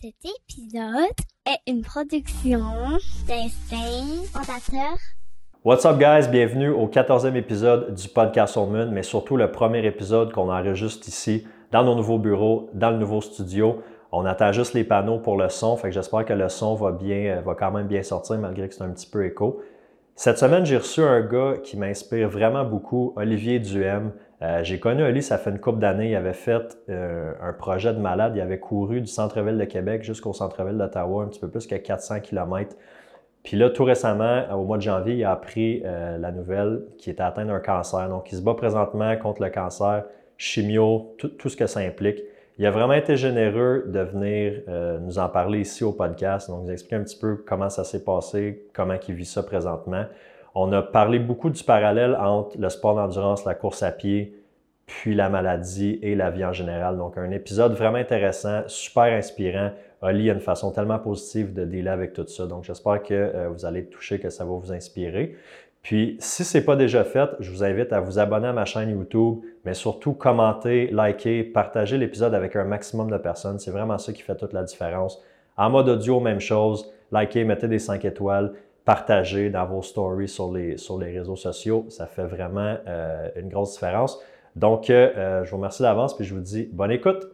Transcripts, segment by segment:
Cet épisode est une production d'Instinct Fondateur. What's up, guys? Bienvenue au 14e épisode du podcast On Moon, mais surtout le premier épisode qu'on enregistre ici dans nos nouveaux bureaux, dans le nouveau studio. On attend juste les panneaux pour le son, fait j'espère que le son va bien, va quand même bien sortir malgré que c'est un petit peu écho. Cette semaine, j'ai reçu un gars qui m'inspire vraiment beaucoup, Olivier Duhem. Euh, j'ai connu Oli, ça fait une couple d'années. Il avait fait euh, un projet de malade. Il avait couru du centre-ville de Québec jusqu'au centre-ville d'Ottawa, un petit peu plus que 400 km. Puis là, tout récemment, au mois de janvier, il a appris euh, la nouvelle qu'il était atteint d'un cancer. Donc, il se bat présentement contre le cancer, chimio, tout, tout ce que ça implique. Il a vraiment été généreux de venir nous en parler ici au podcast, donc nous expliquer un petit peu comment ça s'est passé, comment il vit ça présentement. On a parlé beaucoup du parallèle entre le sport d'endurance, la course à pied, puis la maladie et la vie en général. Donc un épisode vraiment intéressant, super inspirant. Oli a une façon tellement positive de dealer avec tout ça. Donc j'espère que euh, vous allez toucher, que ça va vous inspirer. Puis, si ce n'est pas déjà fait, je vous invite à vous abonner à ma chaîne YouTube, mais surtout commenter, liker, partager l'épisode avec un maximum de personnes. C'est vraiment ça qui fait toute la différence. En mode audio, même chose. Likez, mettez des 5 étoiles, partagez dans vos stories sur les, réseaux sociaux. Ça fait vraiment euh, une grosse différence. Donc, euh, je vous remercie d'avance, puis je vous dis bonne écoute.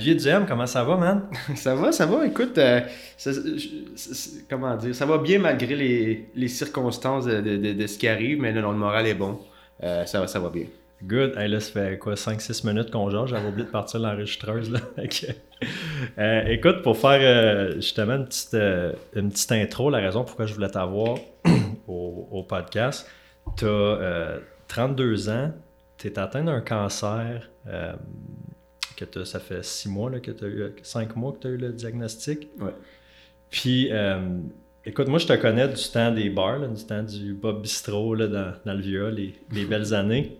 Olivier Duhem, comment ça va, man? ça va, ça va. Écoute, euh, ça, je- je- comment dire, ça va bien malgré les, les circonstances de, de- de- de ce qui arrive, mais non, le moral est bon. Euh, ça va, ça va bien. Good. Hey, là, ça fait quoi, 5-6 minutes qu'on jase? J'avais oublié de partir l'enregistreuse. que, euh, écoute, pour faire euh, justement une petite, euh, une petite intro, la raison pourquoi je voulais t'avoir au, au podcast, tu as 32 ans, tu es atteint d'un cancer, que ça fait 6 mois là, que tu as eu, 5 mois que tu as eu le diagnostic. Ouais. Puis, euh, écoute, moi, je te connais du temps des bars, là, du temps du Bob Bistro là, dans, dans le vieux, les, les belles années.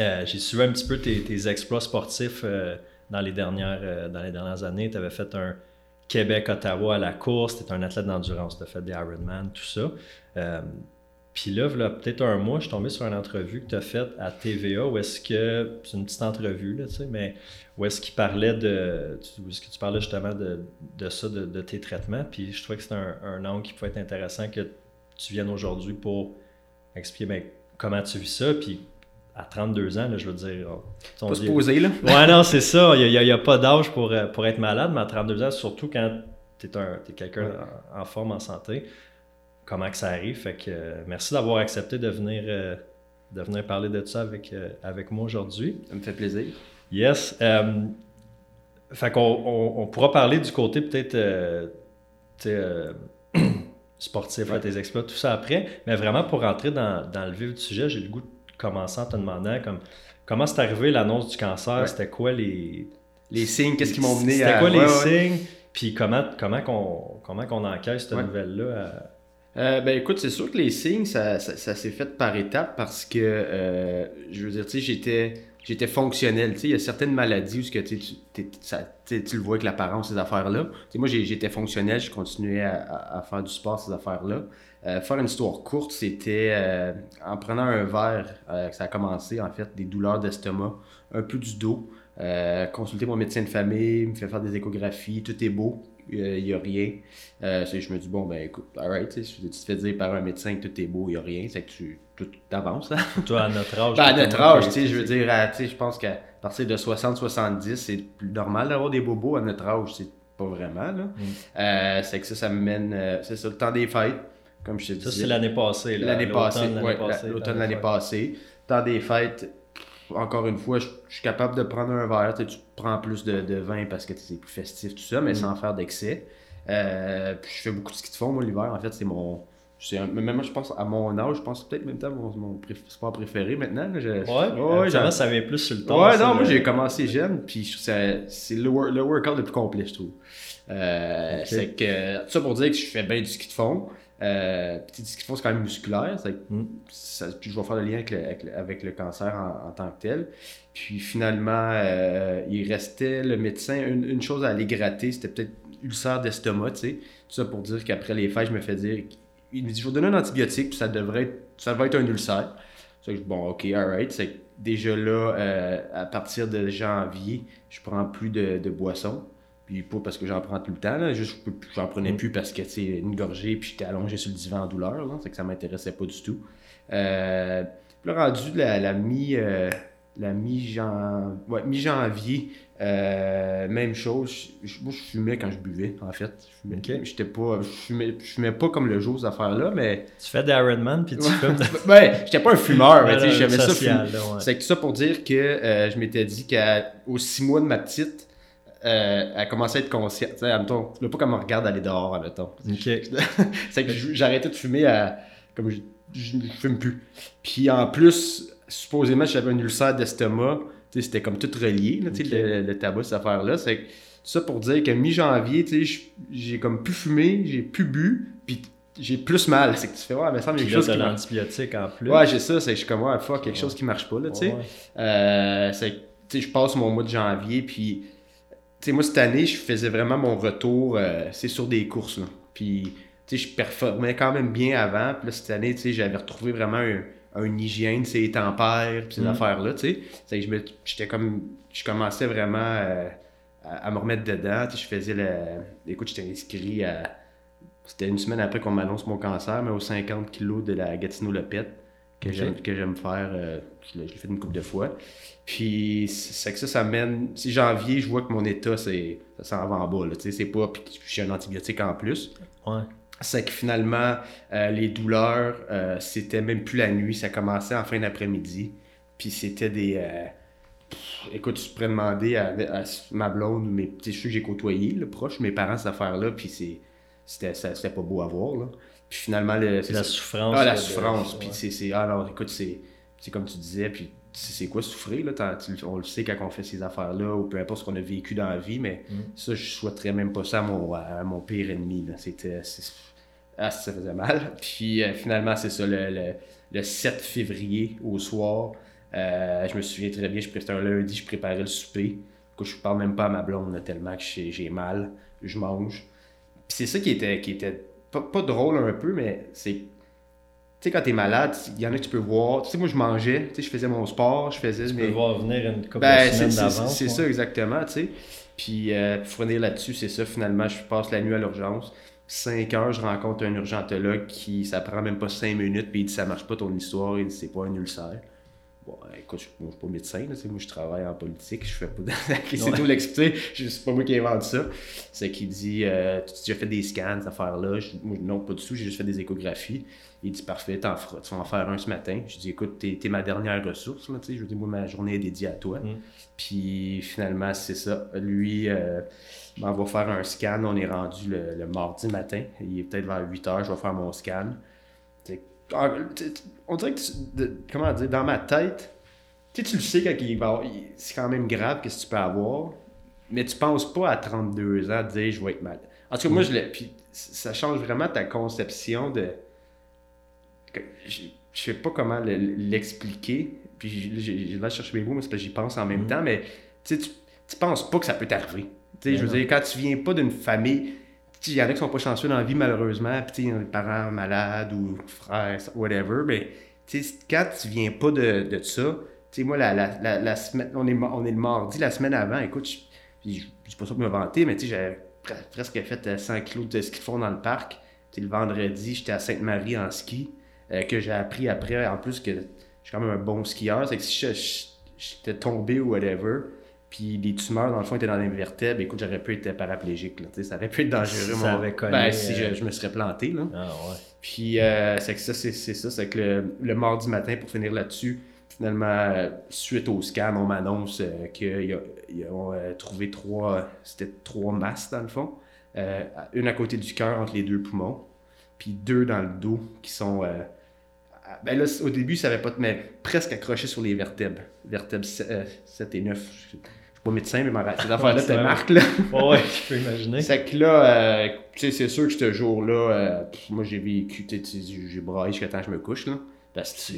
Euh, j'ai suivi un petit peu tes, tes exploits sportifs euh, dans, les dernières, dans les dernières années. Tu avais fait un Québec-Ottawa à la course, tu étais un athlète d'endurance, tu as fait des Ironman, tout ça. Puis là, peut-être un mois, je suis tombé sur une entrevue que tu as faite à TVA où est-ce que, c'est une petite entrevue, là, tu sais, mais où est-ce qu'il parlait de, où est-ce que tu parlais justement de, de ça, de, de tes traitements. Puis je trouvais que c'était un, un angle qui pouvait être intéressant que tu viennes aujourd'hui pour expliquer ben, comment tu vis ça. Puis à 32 ans, là, je veux dire. on- Pas se poser, là. Ouais, non, c'est ça. Il n'y a, pas d'âge pour, pour être malade, mais à 32 ans, surtout quand tu es, quelqu'un en, en forme, en santé, comment que ça arrive. Fait que euh, merci d'avoir accepté de venir, euh, de venir parler de ça avec, euh, avec moi aujourd'hui. Ça me fait plaisir. Yes. fait qu'on on, on pourra parler du côté peut-être sportif, Ouais. tes exploits, tout ça après. Mais vraiment, pour rentrer dans, dans le vif du sujet, j'ai le goût de commencer en te demandant comme, comment c'est arrivé l'annonce du cancer, Ouais. c'était quoi les... Les signes, qu'est-ce qui m'ont mené C'était à. quoi les Ouais, signes, puis comment, comment, qu'on, comment qu'on encaisse cette nouvelle-là? à- Euh, ben écoute, c'est sûr que les signes, ça, ça, s'est fait par étapes parce que, euh, je veux dire, tu sais, j'étais, j'étais fonctionnel. Tu sais, il y a certaines maladies où tu, tu, le vois avec l'apparence, ces affaires-là. Tu sais, moi, j'étais fonctionnel, je continuais à, faire du sport, ces affaires-là. Euh, faire une histoire courte, c'était en prenant un verre ça a commencé, en fait, des douleurs d'estomac, un peu du dos. Consulter mon médecin de famille, il me fait faire des échographies, tout est beau, il n'y a rien. Euh, je me dis, bon, ben écoute, alright, tu te fais dire par un médecin que tout est beau, il n'y a rien, c'est que tu tout t'avances. Hein? Toi, à notre âge. Ben, à notre âge, tu sais, je veux dire, je pense qu'à partir de 60-70, c'est plus normal d'avoir des bobos à notre âge, c'est pas vraiment, là. Euh, c'est que ça, ça me mène, euh, c'est ça, le temps des fêtes, comme je te disais. Ça, c'est l'année passée. L'année l'automne passée, l'année ouais, passée, la- l'automne l'année passée. Temps des fêtes, encore une fois, je je suis capable de prendre un verre. Tu, prends plus de, de vin parce que c'est plus festif, tout ça, mais Mm. sans faire d'excès. Euh, puis je fais beaucoup de ski de fond, moi, l'hiver. En fait, c'est mon, un- même je pense à mon âge, je pense peut-être même temps mon, sport préféré maintenant. je- Ouais, ouais, ça avait plus sur le temps. Ouais, non, moi j'ai commencé jeune, puis c'est le, wor- le workout le plus complet, je trouve. Euh. C'est que, tout ça pour dire que je fais bien du ski de fond. Euh, petit ski de fond, c'est quand même musculaire. Mm. ça- puis je vais faire le lien avec le, avec le- avec le cancer en, en tant que tel. Puis finalement, euh, il restait le médecin, une, une chose à aller gratter, c'était peut-être ulcère d'estomac, tu sais. Tout ça pour dire qu'après les fêtes, je me fais dire, il me dit, je vais vous donner un antibiotique, puis ça devrait être, ça va être un ulcère. C'est bon, ok, alright. C'est déjà là, euh, à partir de janvier, je prends plus de, de boissons. Puis pas parce que j'en prends tout le temps, là, juste j'en prenais Mm. plus parce que c'est une gorgée puis j'étais allongé sur le divan en douleur, là, c'est que ça m'intéressait pas du tout. Euh, puis là, rendu la, la mi euh, la mi-jan- ouais, mi-janvier, euh, même chose. Je, moi, je fumais quand je buvais, en fait. Je fumais, Ok. j'étais pas, je fumais, je fumais pas comme le jour, ces affaires-là, mais Tu fais des Ironman puis tu fumes de... ouais, j'étais pas un fumeur, mais tu sais, ça ouais. C'est que ça pour dire que euh, je m'étais dit qu'aux six mois de ma petite, euh, elle commençait à être consciente. Tu sais, admettons, tu veux pas qu'elle me regarde aller dehors, admettons. Ok. c'est que j'arrêtais de fumer à, comme je, je, je fume plus. Puis en plus, supposément, j'avais un ulcère d'estomac. Tu sais, c'était comme tout relié, là, tu sais, Ok. le, le tabac, cette affaire-là. C'est ça pour dire que mi-janvier, tu sais, j'ai comme plus fumé, j'ai plus bu, puis j'ai plus mal. C'est que tu fais, ouais, mais ça quelque chose qui l'antibiotique en plus. Ouais, j'ai ça, c'est que je suis comme, ouais, fuck, quelque Ouais. chose qui marche pas, là, tu sais. Ouais. Euh, c'est que, tu sais, je passe mon mois de janvier, puis, sais, moi, cette année, je faisais vraiment mon retour, euh, c'est sur des courses, là. Puis, tu sais, je performais quand même bien avant, puis là, cette année, tu sais, j'avais retrouvé vraiment un, un hygiène, les tempères, puis ces Mm. affaires-là, tu sais. C'est je me- j'étais comme, je commençais vraiment euh, à, à me remettre dedans, tu sais, je faisais le... Écoute, j'étais inscrit à... C'était une semaine après qu'on m'annonce mon cancer, mais aux 50 kilos de la Gatineau Lepette que j'aime que j'aime faire. euh, je l'ai je fait une couple de fois. Puis c'est que ça, ça mène. Si janvier, je vois que mon état, c'est ça s'en va en bas. Tu sais, c'est pas. Puis j'ai un antibiotique en plus. Ouais. C'est que finalement, euh, les douleurs, euh, c'était même plus la nuit. Ça commençait en fin d'après-midi. Puis c'était des. pff, écoute, tu pourrais demander à, à ma blonde ou mes petits que j'ai côtoyés, là, proches, mes parents, cette affaire-là. Puis c'est- c'était c'était pas beau à voir. Là. Puis finalement, le, c'est La ça. souffrance. Ah, la souffrance. Puis c'est, c'est. Ah non, écoute, c'est, c'est comme tu disais. Puis c'est quoi souffrir, là? On le sait quand on fait ces affaires-là, ou peu importe ce qu'on a vécu dans la vie, mais Mm. ça, je souhaiterais même pas ça à mon, à mon pire ennemi. Là. C'était. ah, ça faisait mal. Puis euh, finalement, c'est ça, le, le, le 7 février au soir. euh, je me souviens très bien, je c'était un lundi, je préparais le souper. Coup, je parle même pas à ma blonde là, tellement que j'ai, j'ai mal. Je mange. Puis c'est ça qui était, qui était pas, pas drôle un peu, mais c'est. Tu sais, quand t'es malade, il y en a que tu peux voir. Tu sais, moi, je mangeais, tu sais, je faisais mon sport, je faisais Tu mes. peux voir venir une couple Ben, de semaines c'est- d'avance. c'est ça, exactement, tu sais. Puis, euh, pour revenir là-dessus, c'est ça, finalement, je passe la nuit à l'urgence. 5 heures, je rencontre un urgentologue qui, ça prend même pas 5 minutes, puis il dit, ça marche pas ton histoire, il dit, c'est pas un ulcère. Bon, écoute, je moi, je suis pas médecin, là, moi, je travaille en politique, je fais pas de... c'est tout l'expliquer, je- c'est pas moi qui invente ça. C'est qu'il dit, euh, tu as déjà fait des scans, cette affaire-là? Moi, non, pas du tout, j'ai juste fait des échographies. Il dit, parfait, t'en feras, tu vas en faire un ce matin. Je dis, écoute, t'es t'es ma dernière ressource, là, je dis, moi, ma journée est dédiée à toi. Mm. Puis finalement, c'est ça. Lui, euh, ben, on va faire un scan. On est rendu le, le mardi matin. Il est peut-être vers 8 heures. Je vais faire mon scan. On dirait que, tu- comment dire, dans ma tête, tu sais, tu le sais quand il va c'est quand même grave que tu peux avoir, mais tu penses pas à 32 ans de dire je vais être malade. En tout cas, moi, je l'ai. Puis ça change vraiment ta conception de. Je je sais pas comment le- l'expliquer. Puis j'ai- là chercher mes mots, parce que j'y pense en même Mhm. temps, mais tu sais, tu tu penses pas que ça peut t'arriver. Tu sais, Ben je veux non. dire, quand tu viens pas d'une famille, il y en a qui sont pas chanceux dans la vie, malheureusement, puis des parents malades ou frères, whatever, mais quand tu viens pas de, de ça, moi, la, la, la, semaine, on est, on est le mardi, la semaine avant, écoute, je, je, je dis pas ça pour me vanter, mais tu j'avais pre- presque fait euh, 100 kilos de ski de fond dans le parc. Le vendredi, j'étais à Sainte-Marie en ski, euh, que j'ai appris après, en plus que je suis quand même un bon skieur, c'est que si j'étais tombé ou whatever, puis les tumeurs, dans le fond, étaient dans les vertèbres, écoute, j'aurais pu être paraplégique, là, ça aurait pu être dangereux. Ça mon- avait ben, si euh, je, je me serais planté, là. Ah ouais. Puis euh, c'est que ça, c'est ça, c'est que le, le mardi matin, pour finir là-dessus, finalement, euh, suite au scan, on m'annonce euh, qu'ils ont euh, trouvé trois, c'était trois masses dans le fond, Euh, une à côté du cœur entre les deux poumons. puis deux dans le dos qui sont. euh, ben là, au début, ça avait pas. Mais presque accroché sur les vertèbres. Vertèbres 7 et 9. Je suis pas médecin, mais ma- t'es vrai. marque, là. Ouais, ouais, je peux imaginer. C'est que là, euh, tu sais, c'est sûr que ce jour-là, euh, moi j'ai vécu, tu sais, tu- j'ai braillé jusqu'à temps que je me couche, là. Parce que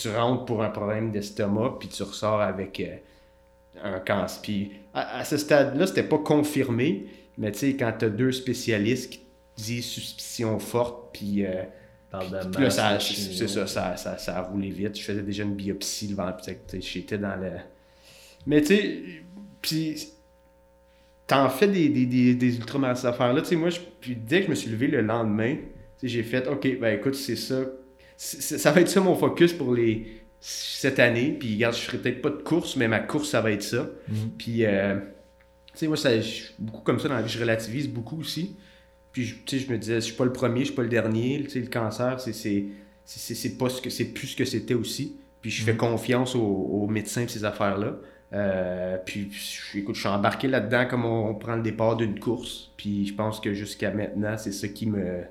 tu, rentres pour un problème d'estomac, puis tu ressors avec euh, un cancer. Puis à, à ce stade-là, c'était pas confirmé, mais tu sais, quand t'as deux spécialistes qui disent suspicion forte, puis puis là, ça, c'est ça, ça, ça, ça a roulé vite. Je faisais déjà une biopsie sais, j'étais dans le. Mais tu sais, puis t'en fais des, des, des, des ultramarins ces affaires-là. Tu sais, moi, je- puis dès que je me suis levé le lendemain, j'ai fait, OK, ben écoute, c'est ça. Ça va être ça mon focus pour les cette année. Puis regarde, je ferai peut-être pas de course, mais ma course, ça va être ça. Mhm. Puis, euh, tu sais, moi, ça, je suis beaucoup comme ça dans la vie, je relativise beaucoup aussi. Puis, je- tu sais, je me disais, je suis pas le premier, je suis pas le dernier. Tu sais, le cancer, c'est c'est pas ce que c'est plus ce que c'était aussi. Puis, je fais Mhm. confiance aux, aux médecins et ces affaires-là. Euh, puis, je- écoute, je suis embarqué là-dedans comme on, on prend le départ d'une course. Puis, je pense que jusqu'à maintenant, c'est ça qui me.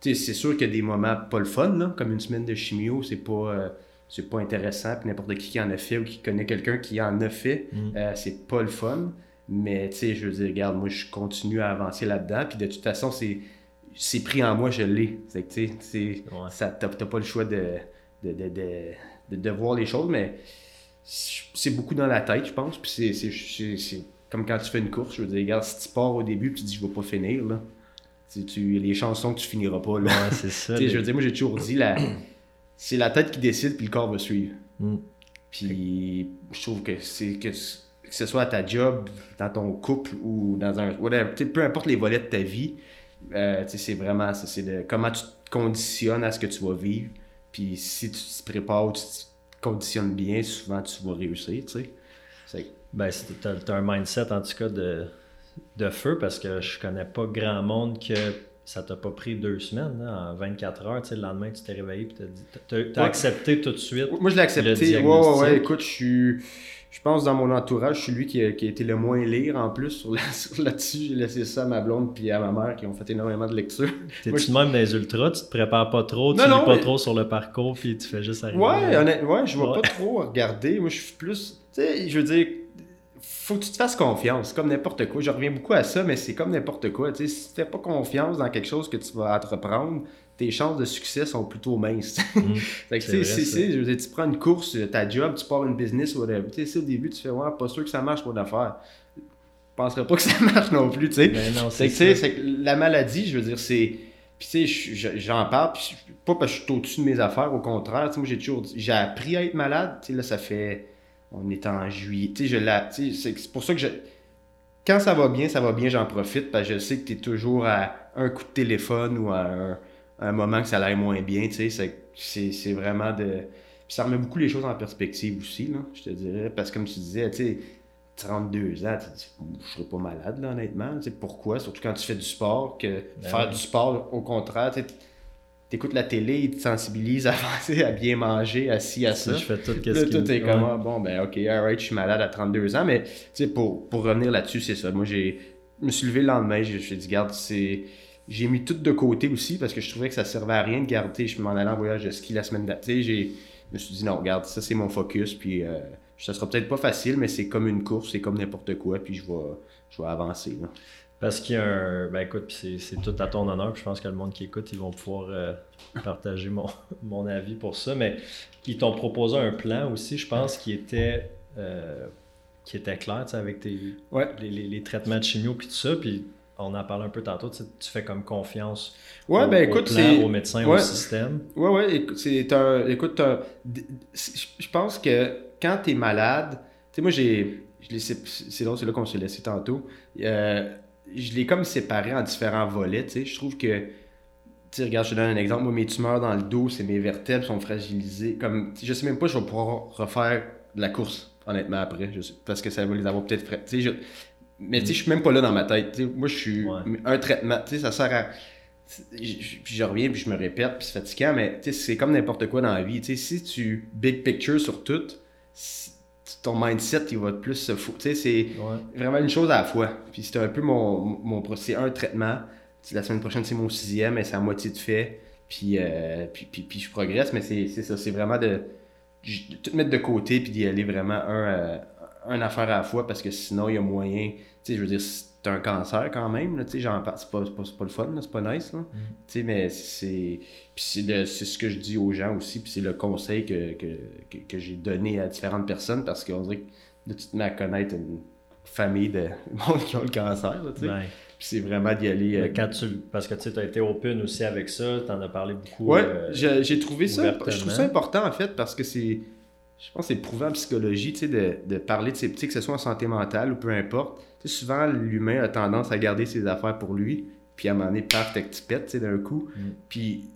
Tu sais, c'est sûr qu'il y a des moments pas le fun, là, comme une semaine de chimio, c'est pas. euh, c'est pas intéressant, puis n'importe qui qui en a fait ou qui connaît quelqu'un qui en a fait, Mhm. euh, c'est pas le fun. Mais tu sais, je veux dire, regarde, moi je continue à avancer là-dedans, puis de toute façon, c'est c'est pris en moi, je l'ai. C'est que tu sais, Ouais. ça- t'as pas le choix de, de, de, de, de- de voir les choses, mais c'est beaucoup dans la tête, je pense. Puis c'est- comme quand tu fais une course, je veux dire, regarde, si tu pars au début, puis tu dis, je vais pas finir, là. Tu, tu, les chansons que tu finiras pas, là. Ouais, c'est ça. Les- je veux dire, moi j'ai toujours dit, la... c'est la tête qui décide, puis le corps va suivre. Mm. Puis je trouve que c'est que, que ce soit à ta job, dans ton couple ou dans un. whatever, peu importe les volets de ta vie, euh, c'est vraiment ça. C'est comment tu te conditionnes à ce que tu vas vivre. Puis si tu te prépares, tu te conditionnes bien, souvent tu vas réussir, tu sais. Ben, c'est- t'as t'as un mindset en tout cas de, de feu parce que je connais pas grand monde que ça t'a pas pris deux semaines, là, en 24 heures. Tu sais, le lendemain, tu t'es réveillé et t'as dit- t'as t'as Ouais. accepté tout de suite. Moi, je l'ai accepté. Ouais, ouais. Écoute, je suis. Je pense dans mon entourage, je suis lui qui a, qui a été le moins lire en plus sur là-dessus. J'ai laissé ça à ma blonde puis à ma mère qui ont fait énormément de lecture. T'es-tu même dans les ultras, tu te prépares pas trop, tu Non, lis non, pas mais- trop sur le parcours puis tu fais juste arriver. Ouais, honnêtement, ouais, je Ouais. pas trop regarder. Moi, je suis plus. Tu sais, je veux dire, faut que tu te fasses confiance. C'est comme n'importe quoi. Je reviens beaucoup à ça, mais c'est comme n'importe quoi. Tu sais, si tu fais pas confiance dans quelque chose que tu vas entreprendre, tes chances de succès sont plutôt minces. Mm. Fait que, C'est tu sais, vrai, c'est- ça. c'est- je veux dire, tu prends une course, ta job, tu pars une business, whatever. Tu sais, si au début, tu fais, ouais, pas sûr que ça marche mon affaire. Je penserais pas que ça marche non plus, tu sais. Ben C'est que, la maladie, je veux dire, c'est. Puis, tu sais, je- je- j'en parle, puis pas parce que je suis au-dessus de mes affaires, au contraire. Tu sais, moi, j'ai toujours j'ai appris à être malade. Tu sais, là, ça fait. On est en juillet. Tu sais, je. Tu sais, c'est pour ça que je. Quand ça va bien, ça va bien, j'en profite, parce que je sais que tu es toujours à un coup de téléphone ou à un, un moment que ça aille moins bien. Tu sais, c'est- vraiment de. Puis ça remet beaucoup les choses en perspective aussi, là, je te dirais. Parce que, comme tu disais, tu sais, 32 ans, tu te dis, je serais pas malade, là, honnêtement. Tu sais, pourquoi? Surtout quand tu fais du sport, que faire oui. du sport, au contraire, tu écoutes la télé, il te sensibilise à, avancer, à bien manger, à ci, à ça. Je fais tout qu'est-ce tout est comme, ah, bon, ben, ok, alright, je suis malade à 32 ans, mais, tu sais, pour, pour revenir là-dessus, c'est ça. Moi, j'ai, je me suis levé le lendemain, j'ai j'ai dit, garde, c'est. J'ai mis tout de côté aussi parce que je trouvais que ça servait à rien de garder. Je m'en allais en voyage de ski la semaine d'après. Je me suis dit, non, regarde, ça, c'est mon focus, puis euh, ça sera peut-être pas facile, mais c'est comme une course, c'est comme n'importe quoi, puis je vais, je vais avancer. là. Parce qu'il y a un. Ben écoute, puis c'est c'est tout à ton honneur. puis je pense que le monde qui écoute, ils vont pouvoir euh, partager mon, mon avis pour ça. Mais ils t'ont proposé un plan aussi, je pense, qui était, euh, qui était clair, tu sais, avec tes, Ouais. les, les- les traitements de chimio puis tout ça. Puis on en parlé un peu tantôt. Tu, sais, tu fais comme confiance Ouais, au, ben au écoute, plan, au médecin, au ouais. système. Ouais, ouais, écoute, c'est un. Écoute, un- je pense que quand t'es malade, tu sais, moi, j'ai. C'est là qu'on s'est laissé tantôt. Euh, je l'ai comme séparé en différents volets, tu sais. Je trouve que. Tu sais, regarde, je te donne un exemple. Moi, mes tumeurs dans le dos, c'est mes vertèbres sont fragilisées. Comme, je sais même pas si je vais pouvoir refaire de la course, honnêtement, après. Je sais- parce que ça va les avoir peut-être tu sais, je- Mais tu sais, je suis même pas là dans ma tête. moi, je suis. Ouais. Un traitement, tu sais, ça sert à. Puis je reviens, puis je me répète, puis c'est fatigant, mais tu sais, c'est comme n'importe quoi dans la vie. Tu sais, si tu big picture sur tout, si- ton mindset, il va plus se foutre. Tu sais, c'est Ouais. vraiment une chose à la fois. Puis c'est un peu mon, mon pro- c'est un traitement. la semaine prochaine, c'est mon sixième, et c'est à moitié de fait. Puis, euh, puis, puis, puis, je progresse, mais c'est ça, c'est vraiment de, de, tout mettre de côté, puis d'y aller vraiment un, euh, un affaire à la fois, parce que sinon, il y a moyen, tu sais, je veux dire, c'est un cancer quand même, tu sais, j'en parle, c'est pas, pas, pas, le fun, c'est pas nice, là. Tu sais, mais c'est, c'est ce que je dis aux gens aussi, puis c'est le conseil que, que, que, que j'ai donné à différentes personnes, parce qu'on dirait que de toute à connaître une famille de monde qui ont le cancer, tu sais. Ouais. Puis c'est vraiment d'y aller. euh, Quand tu, parce que tu as été open aussi avec ça, tu en as parlé beaucoup. Ouais, euh, j'ai trouvé ça. Je trouve ça important en fait parce que c'est. Je pense que c'est prouvé en psychologie, tu sais, de, de parler de ses petits, que ce soit en santé mentale ou peu importe. Tu sais, souvent, l'humain a tendance à garder ses affaires pour lui, puis à un moment donné, paf, t'as que tu pètes, tu sais, d'un coup. Mm. Puis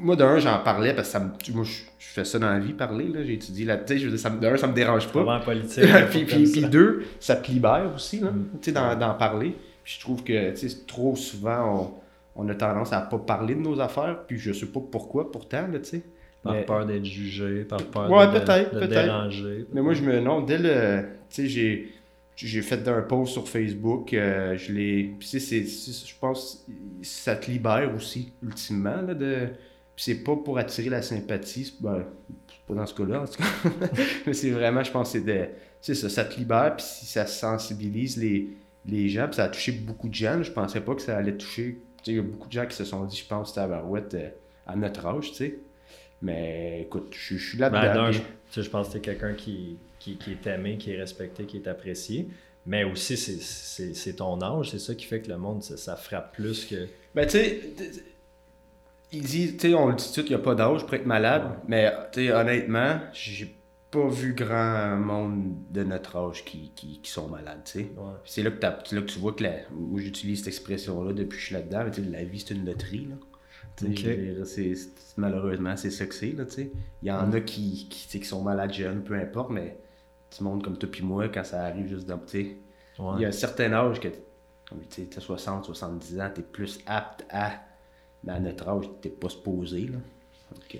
moi, d'un, j'en parlais parce que ça me. Moi, je, je fais ça dans la vie, parler, là. J'ai étudié la. Tu sais, je veux dire, ça me- d'un, ça me dérange pas. vraiment politique. puis, puis, ça. puis deux, ça te libère aussi, là, Mm. tu sais, d'en, d'en parler. Puis je trouve que, tu sais, trop souvent, on, on a tendance à pas parler de nos affaires, puis je sais pas pourquoi, pourtant, là, tu sais. Par Mais- peur d'être jugé, par peur Ouais, de, peut-être, de peut-être. déranger. Mais moi, je me. Non, dès le. Tu sais, j'ai. J'ai fait un post sur Facebook, euh, je l'ai. Puis, tu sais, c'est- c'est- je pense ça te libère aussi, ultimement, là, de. Puis, c'est pas pour attirer la sympathie, c'est ben, c'est pas dans ce cas-là, en tout cas. Mais c'est vraiment, je pense, c'est de. C'est ça, ça te libère, puis si ça sensibilise les, les gens, puis ça a touché beaucoup de gens, je pensais pas que ça allait toucher. Tu sais, il y a beaucoup de gens qui se sont dit, je pense, tabarouette, euh, à notre âge, tu sais. Mais écoute, je, je suis Ben, là-dedans. puis- je, tu sais, je pense que tu es quelqu'un qui, qui, qui est aimé, qui est respecté, qui est apprécié. Mais aussi, c'est- c'est c'est ton âge, c'est ça qui fait que le monde, ça, ça frappe plus que. Ben, tu sais, il dit, tu sais, on le dit tout, il n'y a pas d'âge pour être malade, Ouais. mais, tu sais, honnêtement, j'ai pas vu grand monde de notre âge qui, qui, qui sont malades, tu sais. Ouais. C'est là, que là tu vois que la, moi j'utilise cette expression-là depuis que je suis là-dedans, mais tu sais, la vie c'est une loterie, là. Tu c'est- malheureusement, c'est ça que c'est, tu. Il y en a qui, qui, tu qui sont malades jeunes, peu importe, mais du monde comme toi puis moi, quand ça arrive juste dans, tu Ouais. il y a un certain âge que, comme tu sais, t'as 60, 70 ans, t'es plus apte à. Mais à notre âge, t'es pas supposé, là. Donc, euh,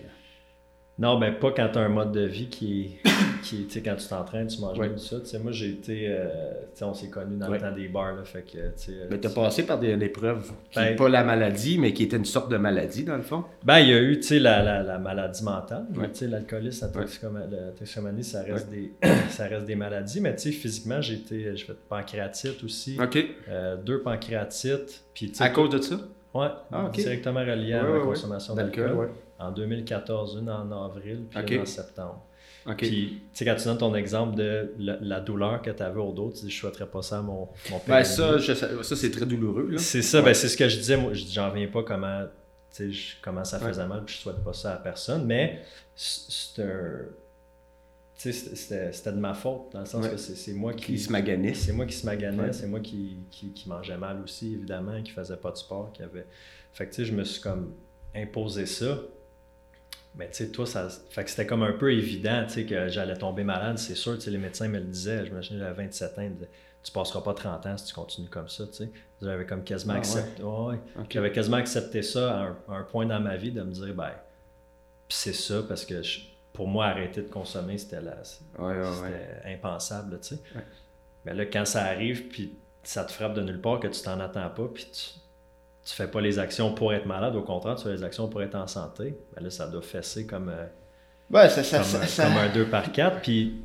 Non, ben pas quand tu as un mode de vie qui est. Qui, tu sais, quand tu t'entraînes, tu manges Ouais. tout ça. Tu sais, moi, j'ai été. euh, tu sais, on s'est connus dans Ouais. le temps des bars, là. Fait que, tu sais. euh, mais t'as passé par des, des preuves qui Ben- pas la maladie, mais qui était une sorte de maladie, dans le fond? Ben, il y a eu, tu sais, la, la, la maladie mentale. Ouais. Tu sais, l'alcoolisme, la la toxicomanie, ça reste, des, ça reste des maladies. Mais, tu sais, physiquement, j'ai été. J'ai fait pancréatite aussi. OK. euh, deux pancréatites. Puis, À cause de ça? Ouais, Ah, directement relié à ouais. consommation D'alcool, d'alcool. ouais. En 2014, une en avril, puis une en septembre. Puis, tu sais, quand tu donnes ton exemple de la, la douleur que tu avais au dos, tu dis, je souhaiterais pas ça à mon, mon père. ben, ça, je ça c'est très douloureux, là. C'est ça, Ouais. ben, c'est ce que je disais. Moi, j'en reviens pas comment, tu sais, je- comment ça Ouais. faisait mal, puis je souhaite pas ça à personne. Mais c'est un. C'était- de ma faute, dans le sens Ouais. que c'est c'est moi qui. Qui se. C'est moi qui se maganais, c'est moi qui, qui, qui mangeais mal aussi, évidemment, qui faisait pas de sport, qui avait. Fait que tu sais, je me suis comme imposé ça. Mais tu sais, toi, ça. Fait que c'était comme un peu évident, tu sais, que j'allais tomber malade, c'est sûr, tu sais, les médecins me le disaient. Je me souviens, j'avais 27 ans, ils disaient, tu passeras pas 30 ans si tu continues comme ça, tu sais. J'avais comme quasiment Ah accepté. ouais, ouais. OK. J'avais quasiment accepté ça à un, à un point dans ma vie de me dire, ben, c'est ça, parce que je- pour moi, arrêter de consommer, c'était Ouais, ouais, c'était impensable, tu sais. Mais là, quand ça arrive, puis ça te frappe de nulle part, que tu t'en attends pas, puis tu, tu fais pas les actions pour être malade, au contraire, tu fais les actions pour être en santé, ben là, ça doit fesser comme, euh, Ouais, ça, ça, comme, ça, un- ça- comme un 2 par 4. Puis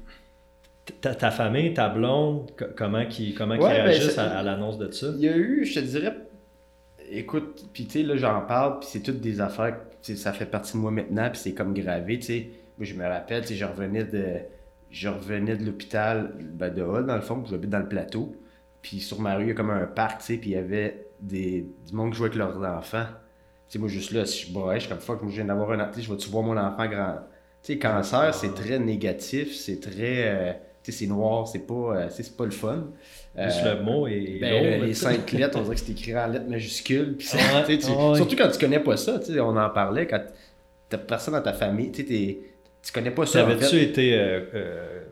ta, ta famille, ta blonde, co- comment qui comment Ouais, ben, réagissent à, à l'annonce de ça? Il y a eu, je te dirais, écoute, puis tu sais, là, j'en parle, puis c'est toutes des affaires, ça fait partie de moi maintenant, puis c'est comme gravé, tu sais. Moi, je me rappelle, tu sais, je revenais de, je revenais de l'hôpital ben, de Hall, dans le fond, j'habite dans le plateau. Puis sur ma rue, il y a comme un parc, tu sais, puis il y avait des, du monde qui jouait avec leurs enfants. Tu sais, moi, juste là, si je bois, je suis comme fuck, moi, je viens d'avoir un sais, je vais-tu voir mon enfant grand? Tu sais, cancer, c'est très négatif, c'est très. euh, tu sais, c'est noir, c'est pas, euh, c'est pas le fun. Juste Euh, le mot et ben, les cinq lettres, on dirait que c'est écrit en lettres majuscules. Ouais, tu sais, tu- ouais. Surtout quand tu connais pas ça, tu sais, on en parlait, quand t'as personne dans ta famille, tu sais, tu connais pas ça. en Avais-tu fait. été euh, euh,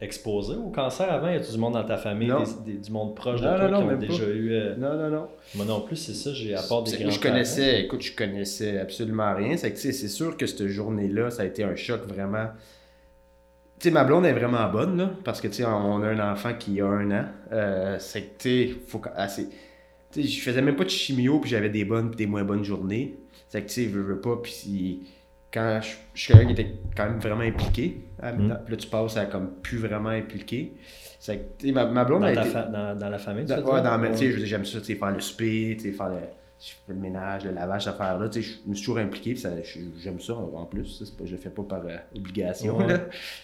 exposé au cancer avant? Y a-tu du monde dans ta famille, Non. des- des- du monde proche de toi non, qui non, ont même déjà eu. euh, Non, non, non. Moi non plus, c'est ça, j'ai part des grands je connaissais, écoute, je connaissais absolument rien. C'est sûr que cette journée-là, ça a été un choc vraiment. Tu sais, ma blonde est vraiment bonne, là, parce que, tu sais, on a un enfant qui a un an. Euh, c'est que, tu sais, faut sais, je faisais même pas de chimio, puis j'avais des bonnes puis des moins bonnes journées. C'est que, tu sais, je veux pas, puis quand je, je suis quelqu'un qui était quand même vraiment impliqué, Mm. puis là, tu passes à comme plus vraiment impliqué. C'est que, tu ma, ma blonde Dans, a été... fa- dans, dans la famille, tu Dans, ouais, dans le métier, je veux dire, j'aime ça, tu sais, faire le souper, tu sais, faire le, ménage, le lavage, cette affaire-là, tu sais, je me suis toujours impliqué, puis ça, j'aime ça en plus, pas, je le fais pas par euh, obligation, Ouais. là.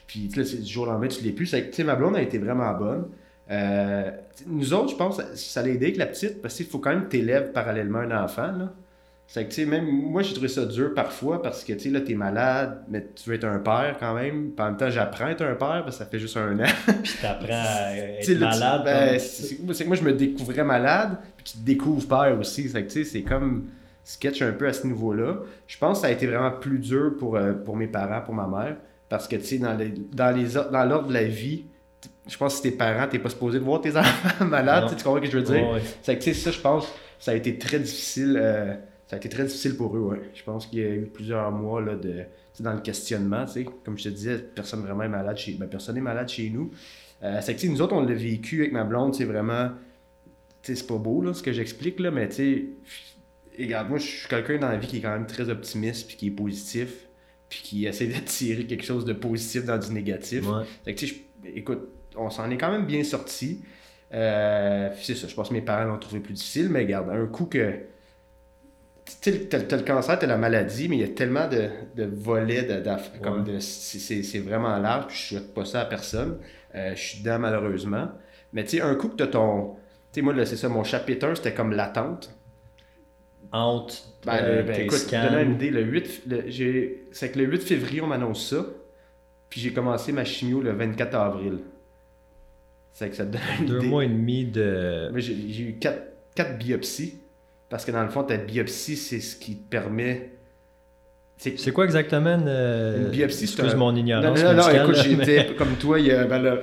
Puis, tu sais, là, c'est du jour au lendemain, tu l'es plus, C'est que, tu sais, ma blonde a été vraiment bonne. Euh, tu nous autres, je pense, ça, ça l'a aidé avec la petite, parce qu'il faut quand même que t'élèves parallèlement un enfant, là. C'est que, tu sais, même moi, j'ai trouvé ça dur parfois parce que, tu sais, là, t'es malade, mais tu veux être un père quand même. Puis en même temps, j'apprends à être un père parce que ça fait juste un an. Puis t'apprends à être là, malade. ben, c'est que moi, je me découvrais malade, puis tu te découvres père aussi. C'est que, tu sais, c'est comme sketch un peu à ce niveau-là. Je pense que ça a été vraiment plus dur pour, euh, pour mes parents, pour ma mère, parce que, tu sais, dans les- dans les dans l'ordre de la vie, je pense que si t'es parent, t'es pas supposé de voir tes enfants malades, tu comprends ce que je veux dire? C'est que, tu sais, ça, je pense, ça a été très difficile. euh, ça a été très difficile pour eux, ouais. Je pense qu'il y a eu plusieurs mois là, de, dans le questionnement, tu sais. Comme je te disais, personne vraiment est malade chez, ben, personne est malade chez nous. Euh, c'est que, nous autres, on l'a vécu avec ma blonde, c'est vraiment, c'est pas beau, là, ce que j'explique, là, mais tu regarde, moi, je suis quelqu'un dans la vie qui est quand même très optimiste, puis qui est positif, puis qui essaie de tirer quelque chose de positif dans du négatif. Ouais. Fait que, écoute, on s'en est quand même bien sorti. Euh, c'est ça, je pense que mes parents l'ont trouvé plus difficile, mais regarde, un coup que. Tu sais, t'as, t'as le cancer, t'as la maladie, mais il y a tellement de, de volets, de, d'aff- comme de, c'est, vraiment large, puis je souhaite pas ça à personne. Euh, je suis dedans malheureusement. Mais tu sais, un coup que t'as ton. Tu sais, moi, là, c'est ça, mon chapitre 1, c'était comme l'attente. Entre Ben, euh, ben, écoute, pour te donner une idée, le 8, le- j'ai- c'est que le 8 février, on m'annonce ça, puis j'ai commencé ma chimio le 24 avril. C'est que ça te donne une deux idée. mois et demi de. J'ai j'ai eu 4, biopsies, parce que dans le fond, ta biopsie, c'est ce qui te permet... C'est quoi exactement une, euh, Une biopsie, c'est Excuse un- mon ignorance. non, non, non, médicale, écoute, j'étais mais- comme toi, il y a, ben là,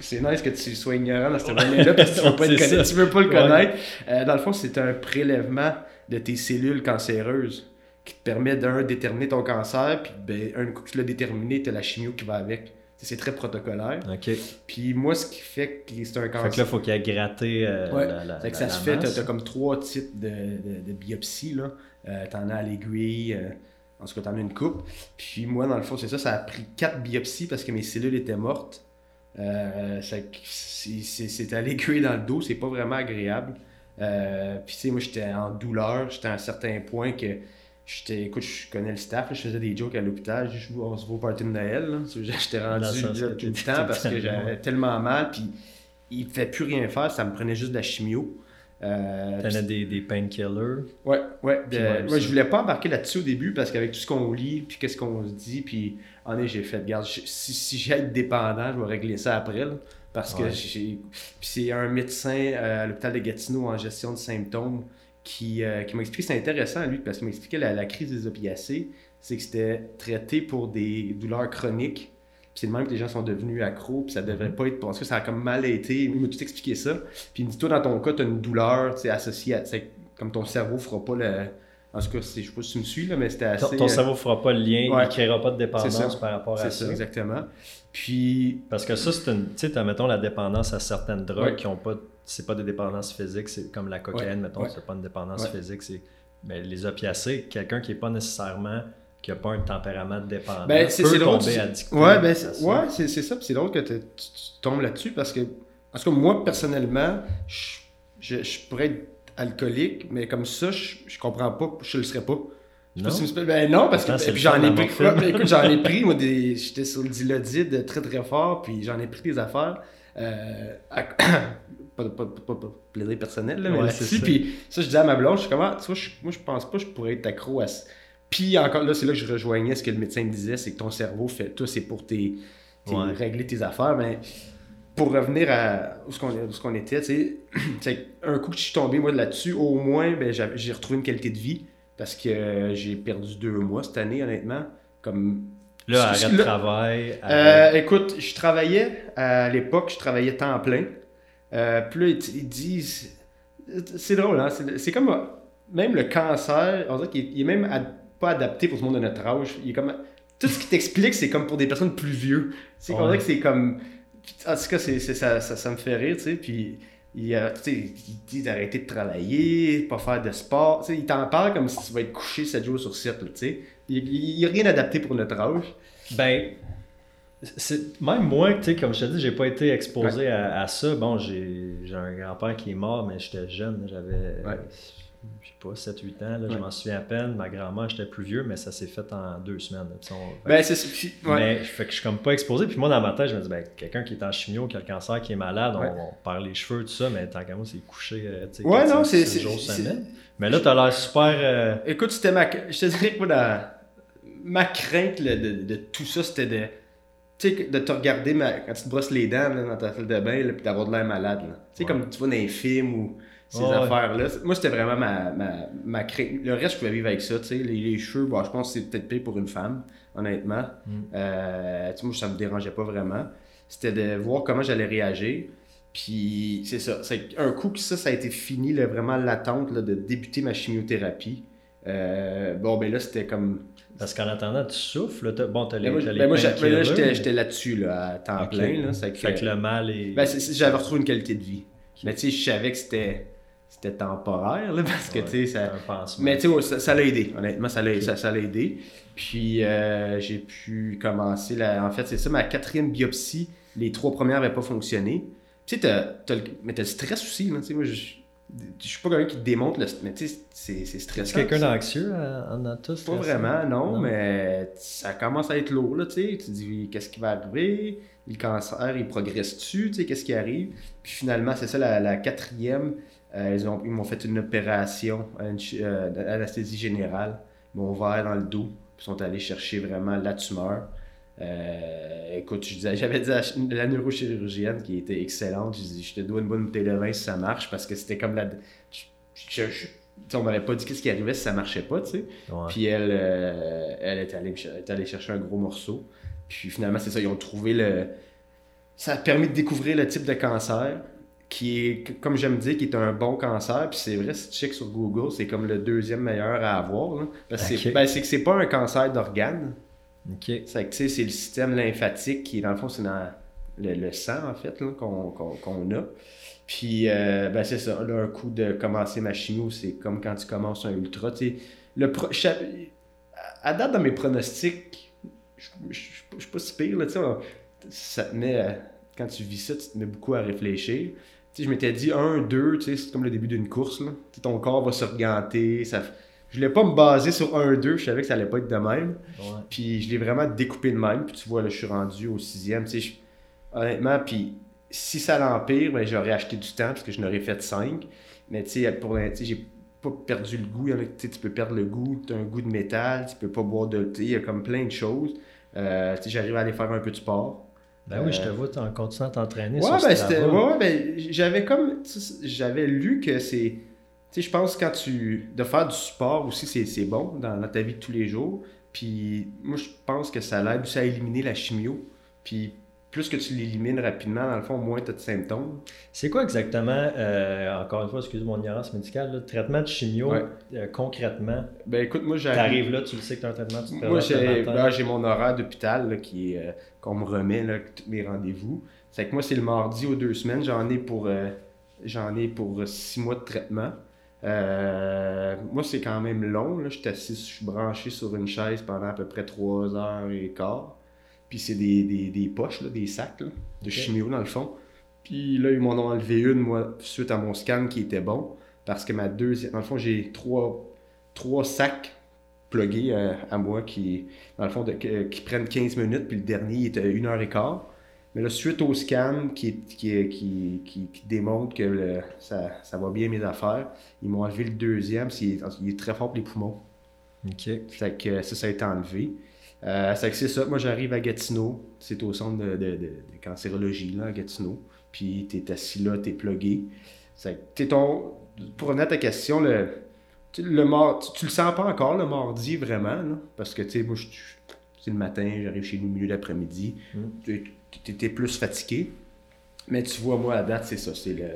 c'est nice que tu sois ignorant dans ce domaine-là parce que tu veux pas, le ça. tu veux pas le Ouais. connaître. Euh, dans le fond, c'est un prélèvement de tes cellules cancéreuses qui te permet d'un déterminer ton cancer, puis ben, un coup que tu l'as déterminé, tu as la chimio qui va avec. C'est très protocolaire. Ok. Puis moi, ce qui fait que c'est un Fait cancer. que là, faut qu'il y ait gratté euh, Ouais. la, la, C'est que ça la se fait, t'as, t'as comme trois types de, de, de biopsies. Là. Euh, t'en as à l'aiguille, euh, en tout cas, t'en as une coupe. Puis moi, dans le fond, c'est ça, ça a pris quatre biopsies parce que mes cellules étaient mortes. Euh, c'est à l'aiguille dans le dos, c'est pas vraiment agréable. Euh, puis tu sais, moi, j'étais en douleur, j'étais à un certain point que j'étais, écoute, je connais le staff, là, je faisais des jokes à l'hôpital, je joue on se voit au party de Noël. J'étais rendu là, tout le temps parce que j'avais tellement mal, puis il ne fait plus rien faire, ça me prenait juste de la chimio. Euh, T'en as des, des painkillers. Ouais, ouais. de- ouais, ça. je voulais pas embarquer là-dessus au début parce qu'avec tout ce qu'on lit, puis qu'est-ce qu'on se dit, puis en est, j'ai fait, regarde, je- si, si j'ai être dépendant, je vais régler ça après. là, parce que Ouais. j'ai. Puis c'est un médecin euh, à l'hôpital de Gatineau en gestion de symptômes qui, euh, qui m'a expliqué, c'est intéressant lui, parce qu'il m'a expliqué la, la crise des opiacés, c'est que c'était traité pour des douleurs chroniques. Puis c'est le même que les gens sont devenus accros, puis ça devrait pas être. Parce que ça a comme mal été. Il m'a tout expliqué ça. Puis il me dit, toi, dans ton cas, tu as une douleur associée à. Comme ton cerveau fera pas le. En tout cas, je sais pas si tu me suis, là, mais c'était assez. Ton, ton euh, cerveau fera pas le lien, ouais. il créera pas de dépendance ça. par rapport à C'est ça. ça, exactement. Puis. Parce que ça, c'est une. Tu sais, mettons la dépendance à certaines drogues Ouais. qui ont pas. C'est pas des dépendances physiques, c'est comme la cocaïne, Ouais, mettons, ouais. c'est pas une dépendance Ouais. physique, c'est. Mais les opiacés, quelqu'un qui est pas nécessairement. qui a pas un tempérament de dépendant Ben, c'est- peut drôle, tomber addicté. Ouais, ben, c'est, ça. ouais, c'est, ça. Puis c'est drôle que tu, tu tombes là-dessus parce que. En tout cas, moi, personnellement, je, je, je pourrais être alcoolique, mais comme ça, je, je comprends pas, je le serais pas. Non? si. Ben non, parce que le j'en ai pris. ouais, écoute, j'en ai pris, moi, des, j'étais sur le dilodide très très fort, puis j'en ai pris des affaires. Euh, à- pas, pas, pas, pas, plaisir personnel, là, mais Ouais. Puis ça, je disais à ma blonde, je suis comme, ah, tu vois, je- moi, je pense pas que je pourrais être accro à ça. Puis encore là, c'est là que je rejoignais ce que le médecin me disait, c'est que ton cerveau fait tout, c'est pour tes, tes- Ouais. régler tes affaires. Mais pour revenir à où ce qu'on où ce qu'on était, tu sais, un coup que je suis tombé moi là-dessus, au moins, ben, j'ai retrouvé une qualité de vie parce que euh, j'ai perdu deux mois cette année, honnêtement. Comme Là, arrête de travail. euh, écoute, je travaillais à l'époque, je travaillais temps plein. Euh, puis là, ils, disent. C'est drôle, hein? C'est c'est comme. Même le cancer, on dirait qu'il est- est même ad- pas adapté pour tout le monde de notre âge. Il est comme. Tout ce qui t'explique, c'est comme pour des personnes plus vieux. C'est Ouais. dirait que c'est comme. En tout cas, c'est, c'est- ça, ça, ça me fait rire, tu sais. Puis il, a- tu sais, il dit d'arrêter de travailler, pas faire de sport. Tu sais, il t'en parle comme si tu vas être couché 7 jours sur 7. là, tu sais. Il n'y a rien adapté pour notre âge. Ben, c'est même moi, tu sais, comme je te dis, j'ai pas été exposé à, à ça. Bon, j'ai j'ai un grand-père qui est mort, mais j'étais jeune, j'avais, Ouais. je sais pas, 7-8 ans, là, je m'en souviens à peine. Ma grand-mère, j'étais plus vieux, mais ça s'est fait en deux semaines. là, tu on- Ben, c'est ouais. Mais fait que je suis comme pas exposé. Puis moi, dans ma tête, je me dis, ben, quelqu'un qui est en chimio, qui a le cancer, qui est malade, on, on perd les cheveux, tout ça, mais tant qu'à moi, c'est couché, euh, tu sais, Ouais, 4, non, 5, c'est- 6 c'est- jours semaine. Mais là, t'as l'air super. euh, Écoute, c'était ma. Je te dirais que moi, dans- ma crainte là, de, de tout ça, c'était de. Tu sais, de te regarder quand tu te brosses les dents là, dans ta salle de bain, là, puis d'avoir de l'air malade. Tu sais, Ouais. comme tu vois dans les films ou ces Ouais, affaires-là. Moi, c'était vraiment ma, ma, ma crainte. Le reste, je pouvais vivre avec ça. Tu sais, les, les cheveux, bon, je pense que c'est peut-être pire pour une femme, honnêtement. Mm. Euh, tu sais, moi, ça me dérangeait pas vraiment. C'était de voir comment j'allais réagir. Puis, c'est ça. C'est un coup que ça, ça a été fini, là, vraiment l'attente de débuter ma chimiothérapie. Euh, bon, ben là, c'était comme. Parce qu'en attendant, tu souffles. Bon, t'as les, Ben, moi, t'as les ben, moi, painkillers, j'a- ben là, j'étais là-dessus, là, à temps plein. Là, Fait que le mal est. ben, j'avais retrouvé une qualité de vie. Mais tu sais, je savais que c'était c'était temporaire, là, parce que, Ouais, tu sais, ça... Mais tu sais, ça ça l'a aidé, honnêtement, ça l'a ça, aidé. Puis euh, j'ai pu commencer, la... en fait, c'est ça, ma quatrième biopsie, les trois premières n'avaient pas fonctionné. Tu sais, t'as- t'as le- mais t'as le stress aussi, là, tu sais, moi, je je suis pas quelqu'un qui démontre le... Mais tu sais, c'est c'est Est-ce stressant. quelqu'un ça. d'anxieux euh, en a tous Pas vraiment, non, mais ça commence à être lourd, là, tu sais. Tu te dis, qu'est-ce qui va arriver? Le cancer, il progresse-tu? Tu sais, qu'est-ce qui arrive? Puis finalement, c'est ça, la, la quatrième, euh, ils ont- ils m'ont fait une opération, une euh, d'anesthésie générale. Ils m'ont ouvert dans le dos, puis ils sont allés chercher vraiment la tumeur. Euh, écoute, je disais, j'avais dit à la neurochirurgienne qui était excellente, je dis, je te dois une bonne bouteille de vin si ça marche, parce que c'était comme la... je- je- je- tu sais, on m'avait pas dit qu'est-ce qui arrivait si ça marchait pas, tu sais. Ouais. Puis elle, euh, elle est allée, est allée chercher un gros morceau. Puis finalement, c'est ça, ils ont trouvé le. Ça a permis de découvrir le type de cancer qui est, comme j'aime dire, qui est un bon cancer. Puis c'est vrai, si tu checkes sur Google, c'est comme le deuxième meilleur à avoir. là. Parce que c'est- Ok. ben, c'est que c'est pas un cancer d'organes. C'est que, c'est le système lymphatique qui, dans le fond, c'est dans le, le sang, en fait, qu'on qu'on- qu'on a. Puis, euh, ben, c'est ça. Là, un coup de commencer ma chimio, c'est comme quand tu commences un ultra. Le pro- à date, dans mes pronostics, je je suis pas si pire, là, on- Ça te met, à- quand tu vis ça, tu te mets beaucoup à réfléchir. Tu sais, je m'étais dit 1, 2, tu sais, c'est comme le début d'une course, là. Ton corps va. Ça... Je voulais pas me baser sur 1, 2, je savais que ça allait pas être de même. Ouais. Puis je l'ai vraiment découpé de même. Puis tu vois, là, je suis rendu au sixième. Tu sais, je- honnêtement, puis si ça l'empire, ben, j'aurais acheté du temps parce que je n'aurais fait cinq. Mais tu sais, pour l'in- tu sais, j'ai pas perdu le goût. Tu tu peux perdre le goût. Tu as un goût de métal. Tu peux pas boire de. sais, Il y a comme plein de choses. Euh, j'arrive à aller faire un peu de sport. Ben oui, je te Euh, vois en continuant à t'entraîner. Ouais, ben, ouais, ouais, ben, j'avais comme. J'avais lu que c'est. Sais, je pense que quand tu. De faire du sport aussi, c'est, bon dans, dans ta vie de tous les jours. Puis moi, je pense que ça l'aide aussi à éliminer la chimio. Puis plus que tu l'élimines rapidement, dans le fond, moins tu as de symptômes. C'est quoi exactement, euh, encore une fois, excuse mon ignorance médicale, le traitement de chimio, Ouais. euh, concrètement? Ben écoute, moi, j'arrive. T'arrives là, tu le sais que tu as un traitement, tu te Moi, le j'ai, mon horaire d'hôpital qui est, euh, qu'on me remet, là, tous mes rendez-vous. C'est que moi, c'est le mardi aux deux semaines. J'en ai pour, j'en ai pour six mois de traitement. Euh, moi, c'est quand même long. Là. Je suis assis, je suis branché sur une chaise pendant à peu près trois heures et quart. Puis c'est des, des, des poches, là, des sacs là, de chimio dans le fond. Puis là, ils m'en ont enlevé une, moi, suite à mon scan qui était bon. Parce que ma deuxième. Dans le fond, j'ai trois, trois sacs plugués euh, à moi qui, dans le fond, de- qui prennent 15 minutes, puis le dernier était une heure et quart. Mais là, suite au scan qui, qui, qui, qui, qui démontre que le- ça, ça va bien mes affaires, ils m'ont enlevé le deuxième, c'est- il est, il est très fort pour les poumons. OK. Fait que ça, ça a été enlevé. Euh, c'est ça. Moi, j'arrive à Gatineau. C'est au centre de, de- de- de cancérologie, là, à Gatineau. Puis, t'es assis là, t'es plugué. T'es ton... Pour revenir à ta question, le, tu, le tu, tu le sens pas encore, le mardi, vraiment, là, parce que, tu sais, moi, je- je- c'est le matin, j'arrive chez nous au milieu d'après-midi. Mm. Tu t'es plus fatigué. Mais tu vois, moi, à date, c'est ça. C'est le,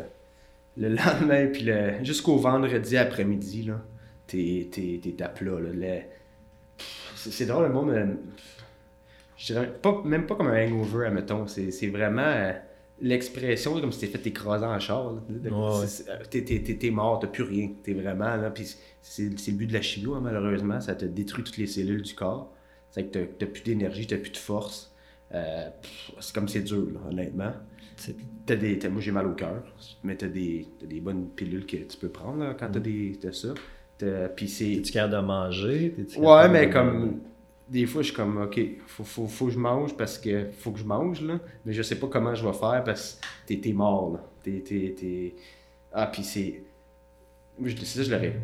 le lendemain, puis le, jusqu'au vendredi après-midi, là, t'es, t'es, t'es à plat, là. Le- c'est, c'est drôle, le monde. euh, je dirais pas, même pas comme un hangover, admettons. C'est, c'est vraiment. euh, l'expression, comme si t'es fait écraser en char. là. Ouais, T'es, t'es, t'es- mort, t'as plus rien. T'es vraiment là. Puis c'est, c'est le but de la chimio, hein, malheureusement. Ça te détruit toutes les cellules du corps. C'est que t'as, t'as plus d'énergie, t'as plus de force. Euh, c'est comme c'est dur, là, honnêtement. T'as des, t'as- moi j'ai mal au cœur, mais t'as des, t'as des bonnes pilules que tu peux prendre là, quand Mm. t'as, des, t'as ça. Puis c'est. T'es-tu capable de manger? Ouais, mais de- comme. Des fois, je suis comme, OK, faut, faut, faut que je mange parce que faut que je mange, là. Mais je sais pas comment je vais faire parce que t'es, mort, là. T'es, t'es, t'es- Ah, puis c'est. Moi, je, c'est ça, je l'aurais.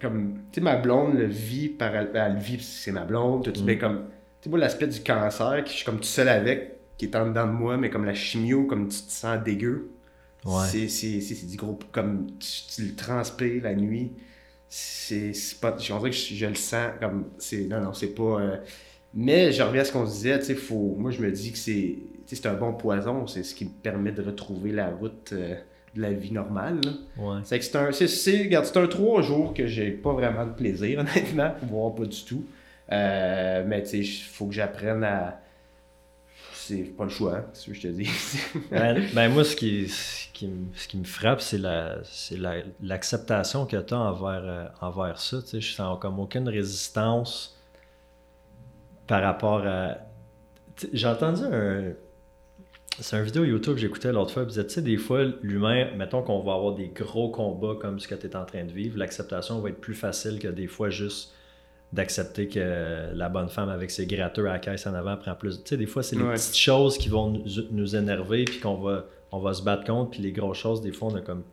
Comme, tu sais, ma blonde le vit par elle, elle le vit parce que c'est ma blonde. Tout, Mm. mais comme, sais, moi, l'aspect du cancer, que je suis comme tout seul avec, qui est en dedans de moi, mais comme la chimio, comme tu te sens dégueu. Ouais. C'est, du gros. Comme tu, tu le transpires la nuit. C'est, pas. Dirait que je, je le sens comme. Non, non, c'est pas. euh, mais je reviens à ce qu'on se disait, tu sais, faut. Moi, je me dis que c'est. c'est un bon poison, c'est ce qui me permet de retrouver la route euh, de la vie normale. Ouais. C'est que c'est un. C'est un trois jours que j'ai pas vraiment de plaisir, honnêtement, voire pas du tout. Euh, mais tu sais, il faut que j'apprenne à. C'est pas le choix, hein, c'est ce que je te dis. Ben, moi, ce qui, ce qui, me- frappe, c'est la, c'est la- l'acceptation que tu as envers, euh, envers ça. tu sais. Je sens comme aucune résistance par rapport à. J'ai entendu un. C'est une vidéo YouTube que j'écoutais l'autre fois. il disait, tu sais, des fois, l'humain, mettons qu'on va avoir des gros combats comme ce que tu es en train de vivre, l'acceptation va être plus facile que des fois juste d'accepter que la bonne femme avec ses gratteurs à la caisse en avant prend plus. Tu sais, des fois, c'est les Ouais. petites choses qui vont nous, nous énerver, puis qu'on va, on va se battre contre, puis les grosses choses, des fois, on a comme.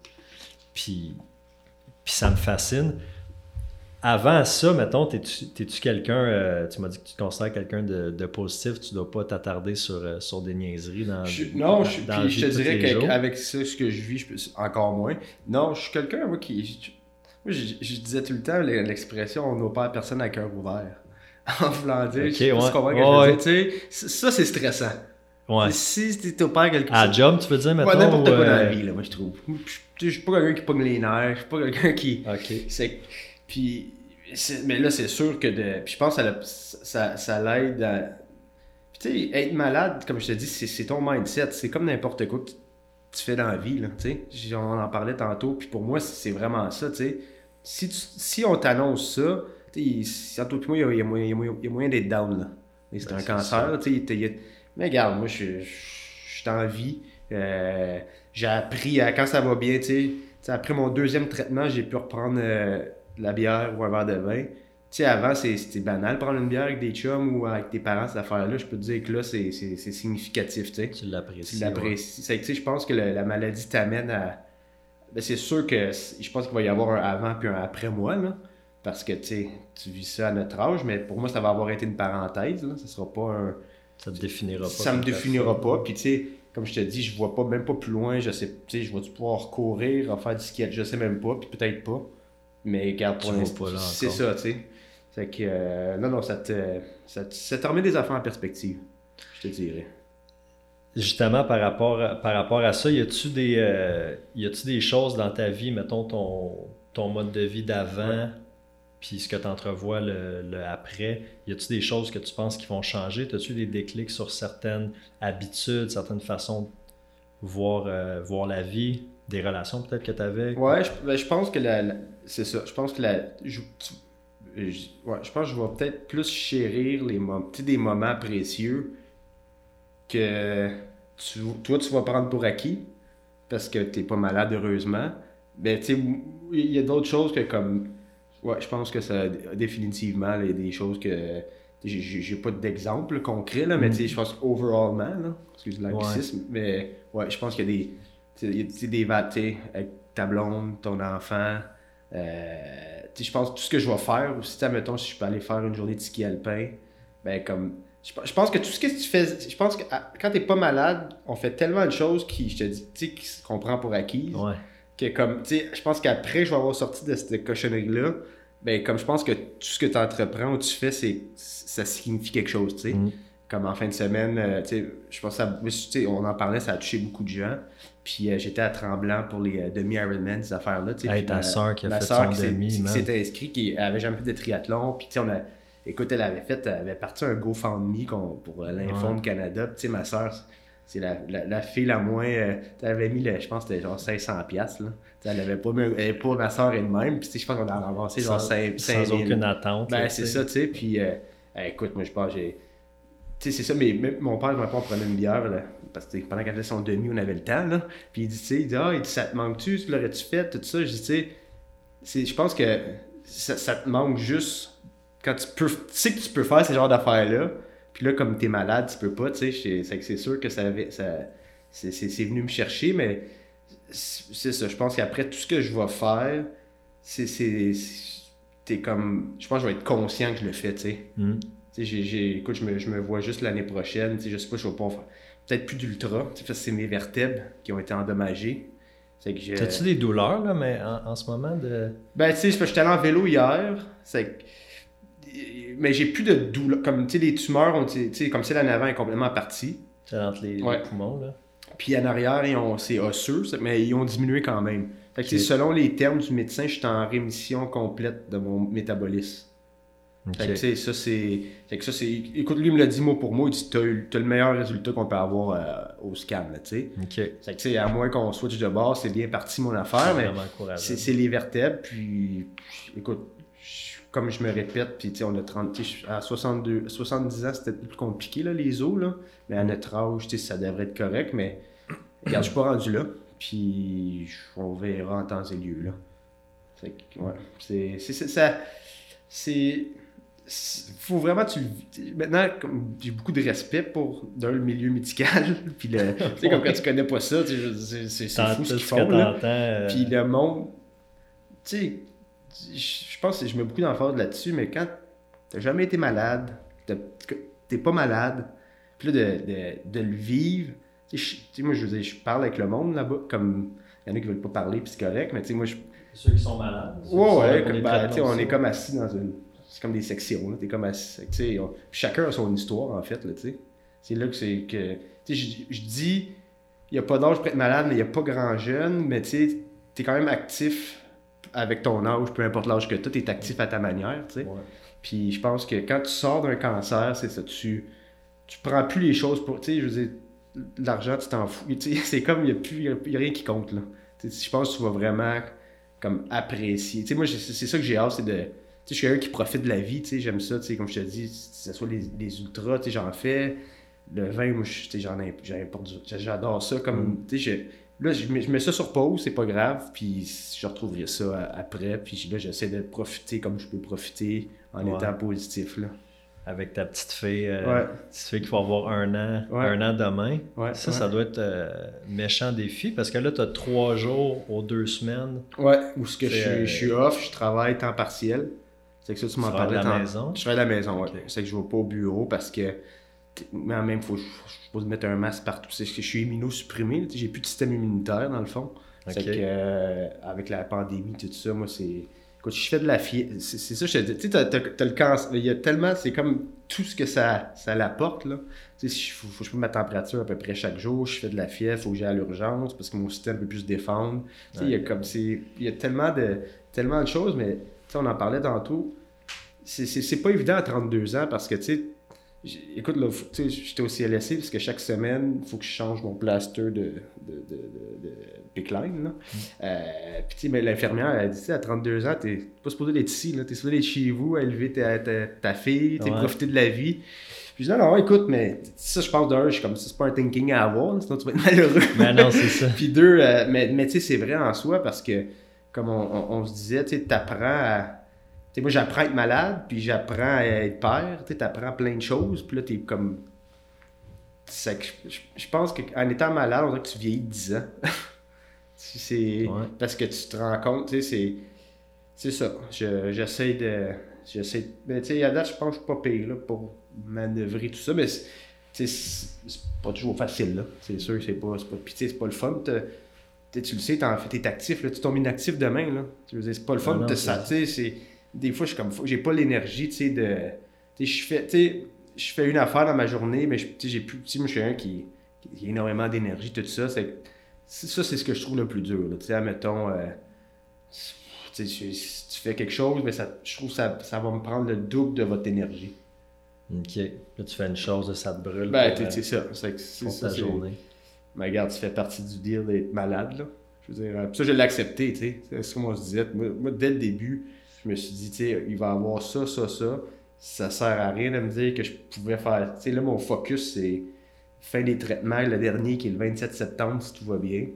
Puis, puis ça me fascine. Avant ça, mettons, t'es-tu quelqu'un, euh, tu m'as dit que tu te considères quelqu'un de, de positif, tu dois pas t'attarder sur, euh, sur des niaiseries dans Je- non, je, dans puis je te dirais qu'avec ce que je vis, je peux, encore moins. Non, je suis quelqu'un, moi, qui. Je- moi, je, je disais tout le temps le- l'expression on n'opère personne à cœur ouvert. En voulant dire, Ok, je ouais. ce Ouais, je dire. C- ça, c'est stressant. Ouais. Si tu opères quelque À chose. job, tu veux dire, mettons? Ouais, n'importe quoi dans euh, la vie, là, moi, je trouve. Je suis pas quelqu'un qui pogne les nerfs, je suis pas quelqu'un qui. Ok. C'est- Puis, mais là, c'est sûr que de. Puis je pense que ça, ça, ça l'aide à. Puis tu sais, être malade, comme je te dis, c'est, ton mindset. C'est comme n'importe quoi tu, fais dans la vie, là. On en parlait tantôt. Puis pour moi, c'est, vraiment ça, tu sais. Si, tu- si on t'annonce ça, entre toi et moi, il y a- il moyen- il y a moyen- il d'être down, c'est Ben, un cancer, ça. là, tu sais. il il Mais regarde, moi, je suis en vie. Euh, j'ai appris à, quand ça va bien, tu sais, tu sais, après mon deuxième traitement, j'ai pu reprendre euh, de la bière ou un verre de vin. Tu sais, avant, c'était banal prendre une bière avec des chums ou avec tes parents, cette affaire-là. Je peux te dire que là, c'est significatif, tu sais. Tu l'apprécies. Tu l'apprécies. Sais, je pense que le- la maladie t'amène à. Ben, c'est sûr que je pense qu'il va y avoir un avant puis un après moi, là. Parce que, tu sais, tu vis ça à notre âge, mais pour moi, ça va avoir été une parenthèse, là. Ça sera pas un ouais. Ça te définira pas. ça me définira personne. pas. Puis, tu sais, comme je te dis, je vois pas même pas plus loin. Je sais, tu sais, je vais pouvoir courir, faire du ski, je sais même pas, puis peut-être pas. Mais regarde, pour l'instant, c'est ça, tu sais. C'est que, euh, non, non, ça te, ça, te, ça te remet des affaires en perspective, je te dirais. Justement, par rapport, à, par rapport à ça, y a-tu des, euh, y a-tu des choses dans ta vie, mettons ton, ton mode de vie d'avant, puis ce que tu entrevois le, le après, y a-tu des choses que tu penses qui vont changer? As-tu des déclics sur certaines habitudes, certaines façons de voir, euh, voir la vie, des relations peut-être que tu avais? Ouais, je, ben, je pense que la, la- c'est ça. Je pense que la, je, tu- je- ouais, je pense que je vais peut-être plus chérir les tu des moments précieux que tu, toi tu vas prendre pour acquis parce que t'es pas malade heureusement. Mais tu sais, il y a d'autres choses que comme, ouais, je pense que ça définitivement il y a des choses que j'ai- pas d'exemple concret là, mais Mm. tu sais, je pense overallment là, excuse l'anglicisme, mais ouais, je pense qu'il y a des tu sais, il y a tu des tu avec ta blonde, ton enfant. euh, tu je pense que tout ce que je vais faire, ou si, tu mettons, si je peux aller faire une journée de ski alpin, ben comme. Je, pe- je pense que tout ce que tu fais. Je pense que quand t'es pas malade, on fait tellement de choses qui, je te dis, qu'on prend pour acquises. Ouais. Que comme, tu sais, je pense qu'après, je vais avoir sorti de cette cochonnerie-là. Ben, comme je pense que tout ce que tu entreprends ou tu fais, c'est, ça signifie quelque chose, tu sais Mm. comme en fin de semaine, euh, tu sais, je pense que ça, on en parlait, ça a touché beaucoup de gens. Puis euh, j'étais à Tremblant pour les euh, demi-Ironman, ces affaires-là. Hey, ta ma- sœur qui a fait son demi, qui s'était inscrite, qui avait jamais fait de triathlon. Puis tu sais, on a, écoute, elle avait fait, elle avait parti un GoFundMe pour euh, l'Infond Ouais. de Canada. Puis tu sais, ma sœur, c'est la, la, la fille la moins. Euh, elle avait mis, le, je pense, c'était genre 500$. Là. Elle avait pas, elle avait pas ma soeur elle-même. Puis je pense qu'on a avancé genre 5 Sans aucune attente. Ben, c'est ça, tu sais. Puis euh, écoute, moi, je pense, j'ai. Sais, c'est ça, mais mon père, ma on prenait une bière, là, parce que pendant qu'elle faisait son demi, on avait le temps, là. Puis il dit, tu sais, il dit, ah, ça te manque-tu, tu l'aurais-tu fait, tout ça. Je dis, tu sais, je pense que ça, te manque juste quand tu peux, tu sais que tu peux faire ce genre d'affaires-là. Puis là, comme t'es malade, tu peux pas, tu sais. C'est sûr que ça, ça c'est venu me chercher, mais c'est ça. Je pense qu'après tout ce que je vais faire, c'est. T'es comme. Je pense que je vais être conscient que je le fais, tu sais. Mm. Écoute, je me, je me, vois juste l'année prochaine, tu sais, je sais pas, je vais pas faire. Peut-être plus d'ultra, tu sais, c'est mes vertèbres qui ont été endommagées. T'as-tu des douleurs, là, mais en, ce moment de. Ben, tu sais, j'étais allé en vélo hier. C'est mais j'ai plus de douleur. Comme, tu sais, les tumeurs, ont, comme celle en avant est complètement partie. C'est entre les, poumons, là. Puis en arrière, c'est osseux, mais ils ont diminué quand même. Fait que selon les termes du médecin, je suis en rémission complète de mon métabolisme. Fait que ça, c'est. ça, c'est. Écoute, lui, il me l'a dit mot pour mot. Il dit T'as le meilleur résultat qu'on peut avoir euh, au scan, tu sais. Fait que, à moins qu'on switch de base, c'est bien parti mon affaire, mais c'est les vertèbres. Puis, écoute, comme je me répète, puis on a 30, à 62, 70 ans, c'était plus compliqué, là, les os, là. Mais à notre âge, ça devrait être correct, mais regarde, je suis pas rendu là. Puis on verra en temps et lieu, là. ouais, c'est, c'est, ça, c'est, faut vraiment tu maintenant j'ai beaucoup de respect pour d'un le milieu médical puis le tu sais comme quand tu connais pas ça c'est, c'est, fou ce qu'ils font là euh. puis le monde tu sais je pense que je mets beaucoup d'emphase là-dessus, mais quand t'as jamais été malade, t'es pas malade, puis là, de, de, le vivre, tu sais, moi, je veux dire, je parle avec le monde là-bas, comme il y en a qui veulent pas parler, puis c'est correct, mais tu sais, moi, je. Ceux qui sont malades. Ouais, ouais, comme, ben, on est comme assis dans une. C'est comme des sections, là, t'es comme sais, chacun a son histoire, en fait, là. C'est là que c'est que. Tu sais, je dis, il n'y a pas d'âge pour être malade, mais il n'y a pas grand jeune, mais tu sais, t'es quand même actif avec ton âge, peu importe l'âge que tu as, tu es actif à ta manière, tu sais. Puis je pense que quand tu sors d'un cancer, c'est ça, tu, tu prends plus les choses pour, tu sais, je veux dire, l'argent, tu t'en fous. C'est comme, il n'y a, plus, rien qui compte, là. je pense que tu vas vraiment, comme, apprécier. Tu sais, moi, c'est ça que j'ai hâte, c'est de... Je suis quelqu'un qui profite de la vie, tu sais, j'aime ça, tu sais, comme je te dis, que ce soit les, les ultras, tu sais, j'en fais. Le vin, moi, j'en j'adore ça, comme, mm. tu sais, Là, je mets, ça sur pause, c'est pas grave, puis je retrouverai ça après, puis là, j'essaie de profiter comme je peux profiter en étant positif. Là. Avec ta petite fille, euh, petite fille qui va avoir un an, un an demain. ça, ça doit être euh, méchant défi parce que là, tu as trois jours aux deux semaines. Ouais, où ce que je, suis euh, off, je travaille temps partiel. C'est que ça, tu m'en parlais. à la maison? Je travaille à la maison, ouais. C'est que je vais pas au bureau parce que mais même, faut, je peux mettre un masque partout. C'est que je suis immunosupprimé. J'ai plus de système immunitaire, dans le fond. C'est que, euh, avec la pandémie, tout ça, moi, c'est. Écoute, je fais de la fièvre. C'est ça, je te dis. Tu sais, t'as, le cancer. Il y a tellement. C'est comme tout ce que ça, ça l'apporte, là. Tu sais, il faut, faut, que je mette ma température à peu près chaque jour. Je fais de la fièvre, il faut que j'aille à l'urgence parce que mon système peut plus se défendre. Tu sais, il y a comme. Il y a tellement de, tellement de choses, mais, sais, on en parlait tantôt. C'est pas évident à 32 ans parce que, tu sais, Écoute, là, j'étais au CLSC parce que chaque semaine, il faut que je change mon plaster de, de, de, de, pickline. Mm. Euh, puis, mais l'infirmière, elle dit, à 32 ans, t'es pas supposé être ici, t'es supposé être chez vous, élever ta, ta, ta fille, t'es profiter de la vie. Puis je dis, non, écoute, mais ça, je pense d'un, je suis comme, c'est pas un thinking à avoir, sinon tu vas être malheureux. Mais ben non, c'est ça. puis deux, euh, mais, mais tu sais, c'est vrai en soi parce que, comme on, on se disait, tu sais, t'apprends à moi, j'apprends à être malade, puis j'apprends à être père, tu apprends plein de choses, puis là, t'es comme... Je pense qu'en étant malade, on dirait que tu vieillis 10 ans. c'est Parce que tu te rends compte, tu sais, c'est... C'est ça. J'essaie de... J'essaie... Mais tu sais, à date, je pense que je suis pas pire, là, pour manœuvrer tout ça, mais c'est pas toujours facile, là. C'est sûr, c'est pas... pas... Puis c'est pas le fun, tu le sais, t'es actif, là, tu tombes inactif demain, là. Tu veux dire, c'est pas le fun, de ça, tu sais, c'est des fois, je suis comme, j'ai pas l'énergie, tu sais, de. Tu je fais, tu je fais une affaire dans ma journée, mais j'ai plus. Tu je suis un qui, qui a énormément d'énergie, tout ça. C'est, ça, c'est ce que je trouve le plus dur. Tu sais, admettons, euh, tu, tu fais quelque chose, mais ça, je trouve que ça, ça va me prendre le double de votre énergie. Ok. Là, tu fais une chose, ça te brûle. Ben, pour, c'est euh, ça. C'est ça. journée. Mais regarde, tu fais partie du deal d'être malade, là. Je veux dire, euh, ça, je l'ai accepté, tu sais. C'est ce qu'on se disait. Moi, moi, dès le début, je me suis dit, tu sais, il va avoir ça, ça, ça. Ça sert à rien de me dire que je pouvais faire. Tu sais, là, mon focus, c'est fin des traitements, le dernier qui est le 27 septembre, si tout va bien.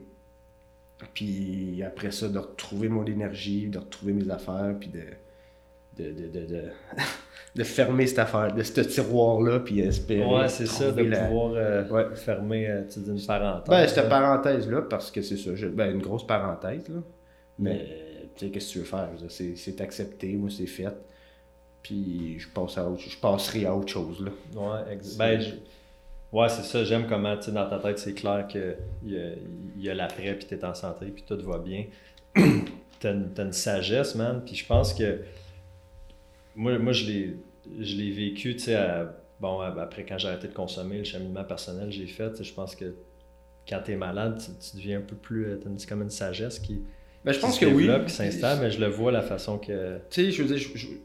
Puis après ça, de retrouver mon énergie, de retrouver mes affaires, puis de. De, de, de, de, de fermer cette affaire, de ce tiroir-là, puis espérer. Ouais, c'est ça, de la- pouvoir euh, Ouais. fermer euh, tu dis, une parenthèse. Ben, cette là. parenthèse-là, parce que c'est ça, je- ben, une grosse parenthèse, là. Mais, tu sais, qu'est-ce que tu veux faire? C'est, c'est accepté, moi, c'est fait. Puis, je, passe à autre, je passerai à autre chose, là. Ouais, ex- C'est- ben, je- ouais, c'est ça. J'aime comment, tu dans ta tête, c'est clair qu'il y a, il y a l'après, puis t'es en santé, puis tout va bien. t'as, une, t'as une sagesse, man. Puis je pense que moi, moi je l'ai, je l'ai vécu, tu sais, à- bon, après quand j'ai arrêté de consommer, le cheminement personnel que j'ai fait, tu je pense que quand t'es malade, tu, tu deviens un peu plus, euh, t'as une- comme une sagesse qui, Ben, je qui pense se que oui. qui s'installe, mais je le vois la façon que... Tu sais, je veux dire, je- je- tu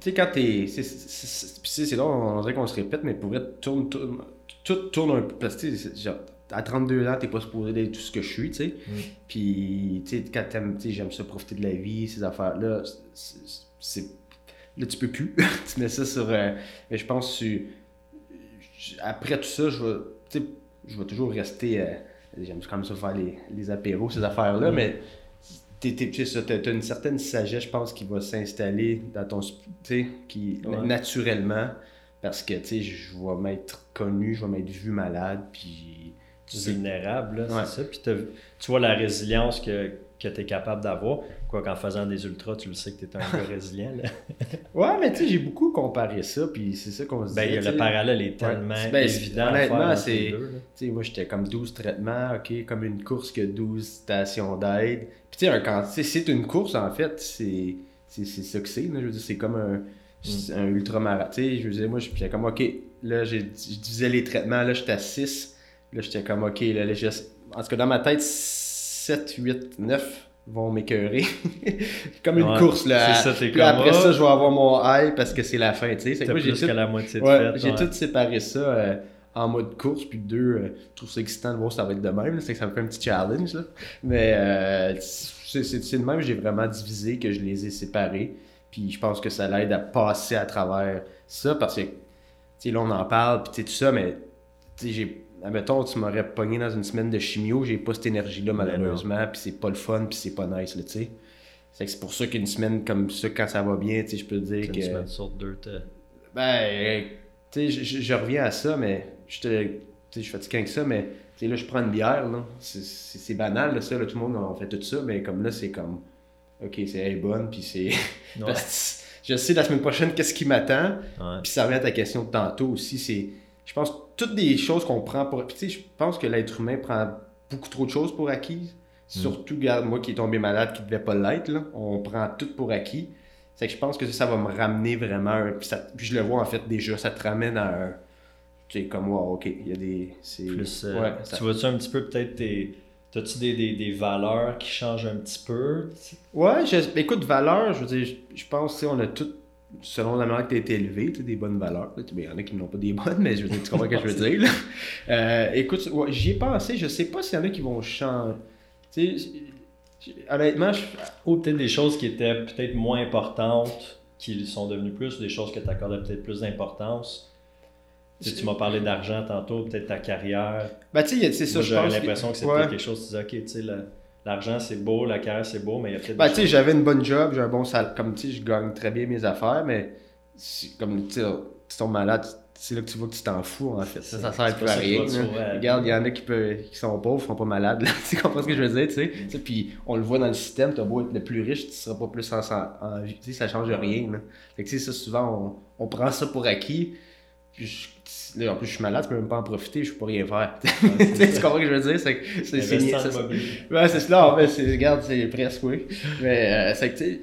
sais, quand t'es. c'est- drôle, on dirait qu'on se répète, mais pour être tourne, tourne, tout tourne un peu. Parce que, tu genre, à 32 ans, t'es pas supposé d'être tout ce que je suis, tu sais. Mm. Puis, tu sais, quand t'aimes, tu sais, j'aime ça profiter de la vie, ces affaires-là, c'est. Là, tu peux plus. tu mets ça sur. euh, mais je pense que tu- après tout ça, je vais. Tu je vais toujours rester. euh, J'aime quand même ça faire les, les apéros, ces affaires-là, Mm. mais tu t'as une certaine sagesse, je pense, qui va s'installer dans ton. Tu qui, Ouais. naturellement, parce que, tu sais, je vais m'être connu, je vais m'être vu malade, puis. c'est- vulnérable, là, Ouais. c'est ça. Puis tu vois la résilience que, que tu es capable d'avoir. Quoi qu'en faisant des ultras, tu le sais que tu es un gars résilient. Là? Ouais, mais tu sais, j'ai beaucoup comparé ça, puis c'est ça qu'on se Ben, a disait, le parallèle est tellement Ben, c'est- évident. honnêtement, c'est-. Tu sais, moi, j'étais comme 12 traitements, OK, comme une course que 12 stations d'aide. Puis, tu sais, un- c'est une course, en fait, c'est ça que c'est. Je veux dire, c'est comme un, c'est un ultramarathon. Tu sais, je veux dire, moi, j'étais comme, OK, là, je divisais les traitements, là, j'étais à 6. Là, j'étais comme, OK, là, là, j'ai- en tout cas, dans ma tête, 7, 8, 9 vont m'écœurer. comme une Ouais, course, là. c'est ça, t'es comme, après ça, je vais avoir mon high parce que c'est la fin, tu sais. J'ai plus tout- la moitié de Ouais, j'ai ouais. tout séparé ça euh, en mode course, puis deux, euh, je trouve ça excitant de voir si ça va être de même, c'est que ça me fait un petit challenge, là. Mais euh, c'est de même, j'ai vraiment divisé, que je les ai séparés, puis je pense que ça l'aide à passer à travers ça, parce que, tu sais, là, on en parle, puis tu sais, tout ça, mais, tu sais, j'ai, admettons, tu m'aurais pogné dans une semaine de chimio, j'ai pas cette énergie-là, Ben malheureusement, puis c'est pas le fun, puis c'est pas nice, là, tu sais. C'est pour ça qu'une semaine comme ça, quand ça va bien, tu sais, je peux te dire C'est que... Une semaine sur deux. t'as- Ben, tu sais, je, reviens à ça, mais je te, tu sais, je suis fatigué avec ça, mais tu sais, là, je prends une bière, là. C'est- banal, là, ça, là, tout le monde on fait tout ça, mais comme là, c'est comme, ok, c'est elle est bonne, puis c'est. Ouais. Je sais la semaine prochaine qu'est-ce qui m'attend, puis ça revient à ta question de tantôt aussi, c'est, je pense, toutes des choses qu'on prend pour. Puis tu sais, je pense que l'être humain prend beaucoup trop de choses pour acquises. Surtout, regarde, moi qui est tombé malade, qui devait pas l'être, là, on prend tout pour acquis. C'est que je pense que ça, ça va me ramener vraiment. un- Puis, ça- puis je le vois en fait déjà, ça te ramène à un. Tu sais, comme, wow, ok, il y a des. c'est- Plus, euh, ouais, ça- Tu vois-tu un petit peu peut-être tes. T'as-tu des, des, des valeurs qui changent un petit peu? Ouais, je- écoute, valeur, je veux dire, je, je pense, tu on a tout, selon la manière que tu as été élevé, tu as des bonnes valeurs. Il y en a qui n'ont pas des bonnes, mais je veux dire, tu comprends ce que je veux dire. Euh, écoute, ouais, j'y ai pensé, je sais pas s'il y en a qui vont changer. Tu sais, j- honnêtement, je, Ou peut-être des choses qui étaient peut-être moins importantes, qui sont devenues plus, ou des choses que tu accordais peut-être plus d'importance. Tu m'as parlé d'argent tantôt, peut-être ta carrière. ben, tu sais, c'est ça, Moi, je j'aurais pense. l'impression que ouais. peut-être quelque chose, tu disais, ok, tu sais, le- l'argent c'est beau, la carrière c'est beau, mais il y a peut-être Ben, tu sais, j'avais une bonne job, j'ai un bon salaire. Comme tu sais, je gagne très bien mes affaires, mais c'est comme tu sais, tu tombes malade, c'est là que tu vois que tu t'en fous, en fait. Ça, ça sert plus à qui rien. Regarde, il y en a qui, peuvent, qui sont pauvres, sont pas malades. Là. tu comprends ce que je veux dire, tu sais? Puis on le voit dans le système, t'as beau être le plus riche, tu seras pas plus en, en, en vie. Tu sais, ça change rien. Là. Fait que tu sais, ça, souvent, on, on prend ça pour acquis. Puis je- là, en plus, je suis malade, tu peux même pas en profiter, je peux pas rien faire. tu comprends ce que je veux dire? C'est que c'est. Ouais, c'est cela. En fait, c'est, regarde, c'est presque, oui. Mais, euh, c'est que, tu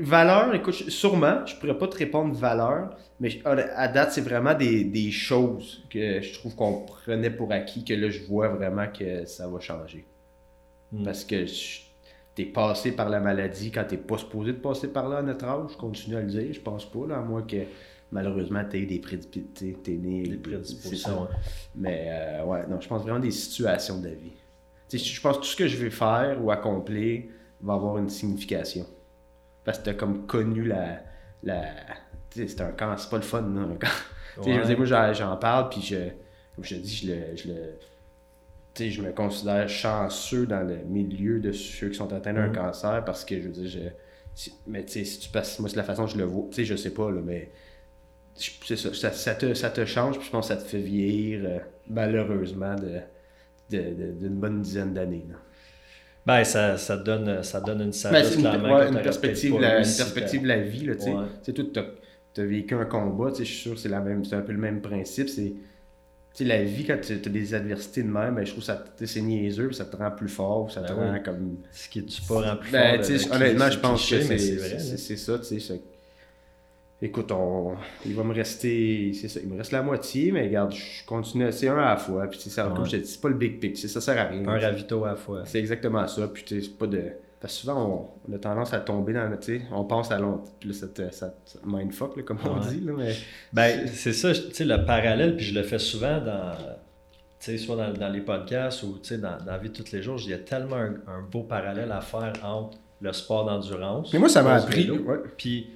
valeur, écoute, je- sûrement, je pourrais pas te répondre valeur, mais je- à date, c'est vraiment des, des choses que je trouve qu'on prenait pour acquis, que là, je vois vraiment que ça va changer. Mm. Parce que je- t'es passé par la maladie quand t'es pas supposé de passer par là à notre âge, je continue à le dire, je pense pas, là, à moins que malheureusement, tu as eu des prédispositions. T'es né. Des prédispositions. Mais euh, ouais, non, je pense vraiment des situations de la vie. Tu sais, je pense que tout ce que je vais faire ou accomplir va avoir une signification. Parce que tu as comme connu la. la c'est un camp, c'est pas le fun, là, un camp. Je veux dire, moi, j'en, parle, puis je, comme je te dis, je le. Je, le tu sais, je me considère chanceux dans le milieu de ceux qui sont atteints d'un Mhm. cancer parce que je veux dire, je, si- mais tu sais, si tu passes, moi, c'est la façon que je le vois. Tu sais, je sais pas, là, mais c'est ça, ça, ça te, ça te change, puis je pense que ça te fait vieillir, euh, malheureusement, de, de, de- d'une bonne dizaine d'années. Ben, ça, ça, donne, ça donne une Ben, sagesse, une, ouais, une perspective, la, une perspective de la vie, là, tu sais. Ouais. Tu sais, toi, t'as, as vécu un combat, tu sais, je suis sûr que c'est, la même, c'est un peu le même principe, c'est... Tu sais, la vie, quand tu as des adversités de même, ben, je trouve que tu c'est niaiseux, puis ça te rend plus fort, ça te Ben rend comme... Ce qui est-tu pas rend plus Ben, fort. tu honnêtement, je pense cliché, que c'est, ça, tu sais. c'est- Écoute, on... il va me rester, c'est ça, il me reste la moitié, mais regarde, je continue, c'est un à la fois, puis ça, comme Ouais. je te dis, c'est pas le big picture, ça sert à rien. Un ravito à la fois. C'est exactement ça. Puis c'est pas de. Parce que souvent, on, on a tendance à tomber dans sais, on pense à long. Puis là, ça te, ça te mindfuck, là, comme on dit. Là, mais... Ben, c'est ça, tu sais, le parallèle, puis je le fais souvent dans, tu sais, soit dans, dans les podcasts ou, tu sais, dans, dans la vie de tous les jours, il y a tellement un, un beau parallèle à faire entre le sport d'endurance. Mais moi, ça m'a appris. Puis,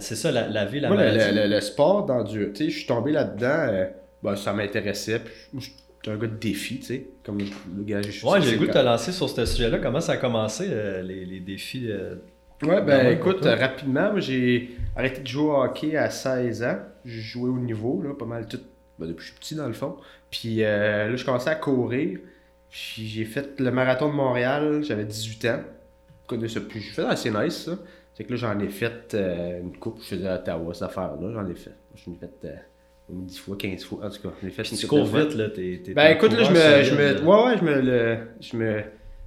c'est ça, la, la vie, la Moi, le, maladie. le- le- le sport d'endurance, tu sais, je suis tombé là-dedans. euh, ben, ça m'intéressait. Suis un gars de défi, tu sais. Comme le gars, je suis Ouais, j'ai le goût de te lancer sur ce sujet-là. Comment ça a commencé, euh, les, les défis? euh, Ouais, ben écoute, rapidement, moi, j'ai arrêté de jouer au hockey à 16 ans. J'ai joué au niveau, là, pas mal tout, ben, depuis que je suis petit dans le fond. Puis euh, là, je commençais à courir. Puis j'ai fait le marathon de Montréal, j'avais 18 ans. Je connais ça plus. J'ai fait assez nice, ça. C'est que là, j'en ai fait euh, une coupe, je faisais à Ottawa, cette affaire-là. J'en ai fait. J'en ai fait euh, 10 fois, 15 fois. En tout cas, j'en ai fait une tu cours vite, là. T'es, Ben écoute, là, je me, je ouais, ouais, je me, le, je me,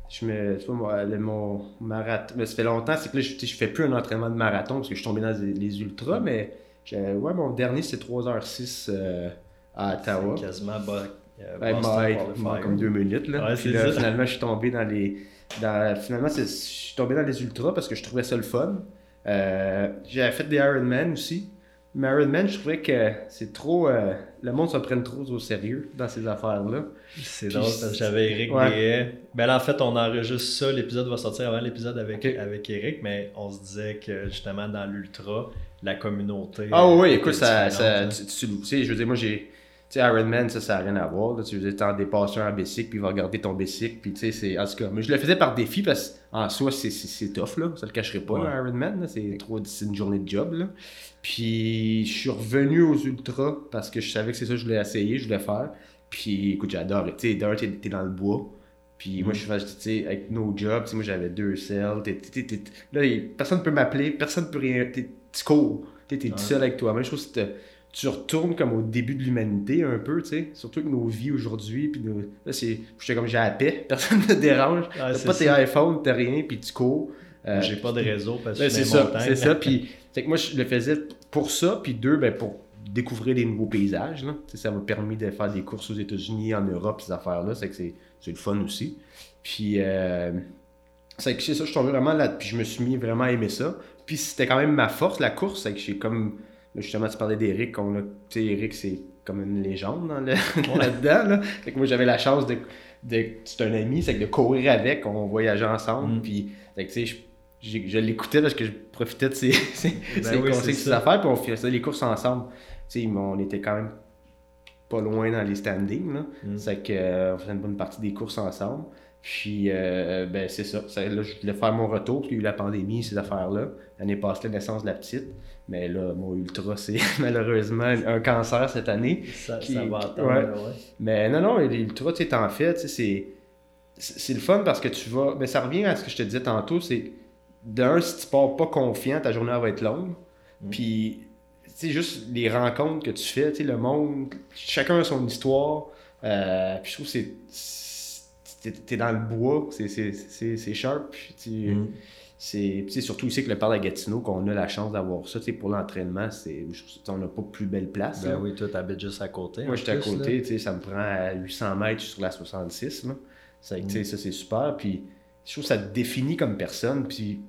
je me, tu vois, moi, le- mon marathon, mais ça fait longtemps, c'est que là, je, je fais plus un entraînement de marathon parce que je suis tombé dans les, les ultras, mais, ouais, mon dernier, c'est 3h06 euh, à Ottawa. Quasiment bas, euh, ouais, comme deux minutes, là. Ouais, Puis là, finalement, je suis tombé dans les, dans, finalement, je suis tombé dans les ultras parce que je trouvais ça le fun. Euh, j'avais fait des Ironman aussi. Mais Ironman, je trouvais que c'est trop. euh, le monde se prenne trop au sérieux dans ces affaires-là. C'est drôle parce que c'est- j'avais Eric ouais. Deshaies. Ben là, en fait, on enregistre ça. L'épisode va sortir avant l'épisode avec, avec Eric, mais on se disait que justement dans l'ultra, la communauté. Ah oui, écoute, ça, ça, tu, tu- tu sais, je veux dire, moi, j'ai... Tu sais, Ironman, ça, ça n'a rien à voir. Là. Tu dire, t'en dépasses un en bicycle, puis il va regarder ton bicycle, puis tu sais, c'est... En tout cas, mais je le faisais par défi, parce qu'en soi, c'est, c'est, c'est tough, là. Ça le cacherait pas, Ouais. Ironman, là. C'est trop... C'est une journée de job, là. Puis, je suis revenu aux ultras, parce que je savais que c'est ça que je voulais essayer, je voulais faire. Puis, écoute, j'adore. Tu sais, d'un, t'es, t'es dans le bois. Puis moi, je fais, tu sais, avec nos jobs, tu moi, j'avais deux selles. t'es- t'es- là, personne ne peut m'appeler, personne ne peut rien. t'es- Tu cours. Tu es Ouais. seul avec toi-même. Je trouve que tu retournes comme au début de l'humanité un peu, tu sais. Surtout avec nos vies aujourd'hui. Puis nos- là, c'est. J'étais comme j'ai la paix, personne ne me dérange. T'as pas tes iPhones, t'as rien, puis tu cours. Euh, J'ai pas de réseau parce que ben, je c'est ça, c'est ça. Puis, c'est que moi, je le faisais pour ça, puis deux, ben, pour découvrir des nouveaux paysages. Là. Tu sais, Ça m'a permis de faire des courses aux États-Unis, en Europe, ces affaires-là. C'est que c'est, c'est le fun aussi. Puis, euh, c'est que c'est ça, je suis tombé vraiment là, puis je me suis mis vraiment à aimer ça. Puis, c'était quand même ma force, la course. C'est que j'ai comme. Là, Justement, tu parlais d'Eric. Tu sais, Eric, c'est comme une légende dans le- là-dedans. Là. Fait que moi, j'avais la chance de. de c'est un ami, c'est que de courir avec, on voyageait ensemble. Mm. Puis, tu sais, je, je l'écoutais parce que je profitais de ses, ses, Ben ses oui, conseils, c'est ses ça. affaires, puis on faisait les courses ensemble. Tu sais, on était quand même pas loin dans les standings. Là. Mm. C'est que euh, on faisait une bonne partie des courses ensemble. Puis, euh, ben, c'est ça. Ça- Là, je voulais faire mon retour, parce qu'il y a eu la pandémie, ces affaires-là. L'année passée, la naissance de la petite. Mais là, mon ultra, c'est malheureusement un cancer cette année. Ça, qui- ça va attendre. ouais. Mais non, non, l'ultra, tu sais, t'en fais, tu sais, c'est. C'est le fun parce que tu vas. Mais ça revient à ce que je te disais tantôt, c'est. D'un, si tu pars pas confiant, ta journée va être longue. Mm. Puis, tu sais, juste les rencontres que tu fais, tu sais, le monde, chacun a son histoire. Euh, puis je trouve que c'est. T'es dans le bois, c'est- c'est c'est- c'est sharp. Puis tu- Mm. C'est surtout ici que le parc à Gatineau qu'on a la chance d'avoir ça. Tu sais, pour l'entraînement, c'est on n'a pas plus belle place. Ben là. oui, toi, t'habites juste à côté. Moi, j'étais à côté, tu sais, ça me prend à 800 mètres sur la 66. Là. Tu sais, ça, c'est super. Puis, je trouve que ça te définit comme personne. Puis,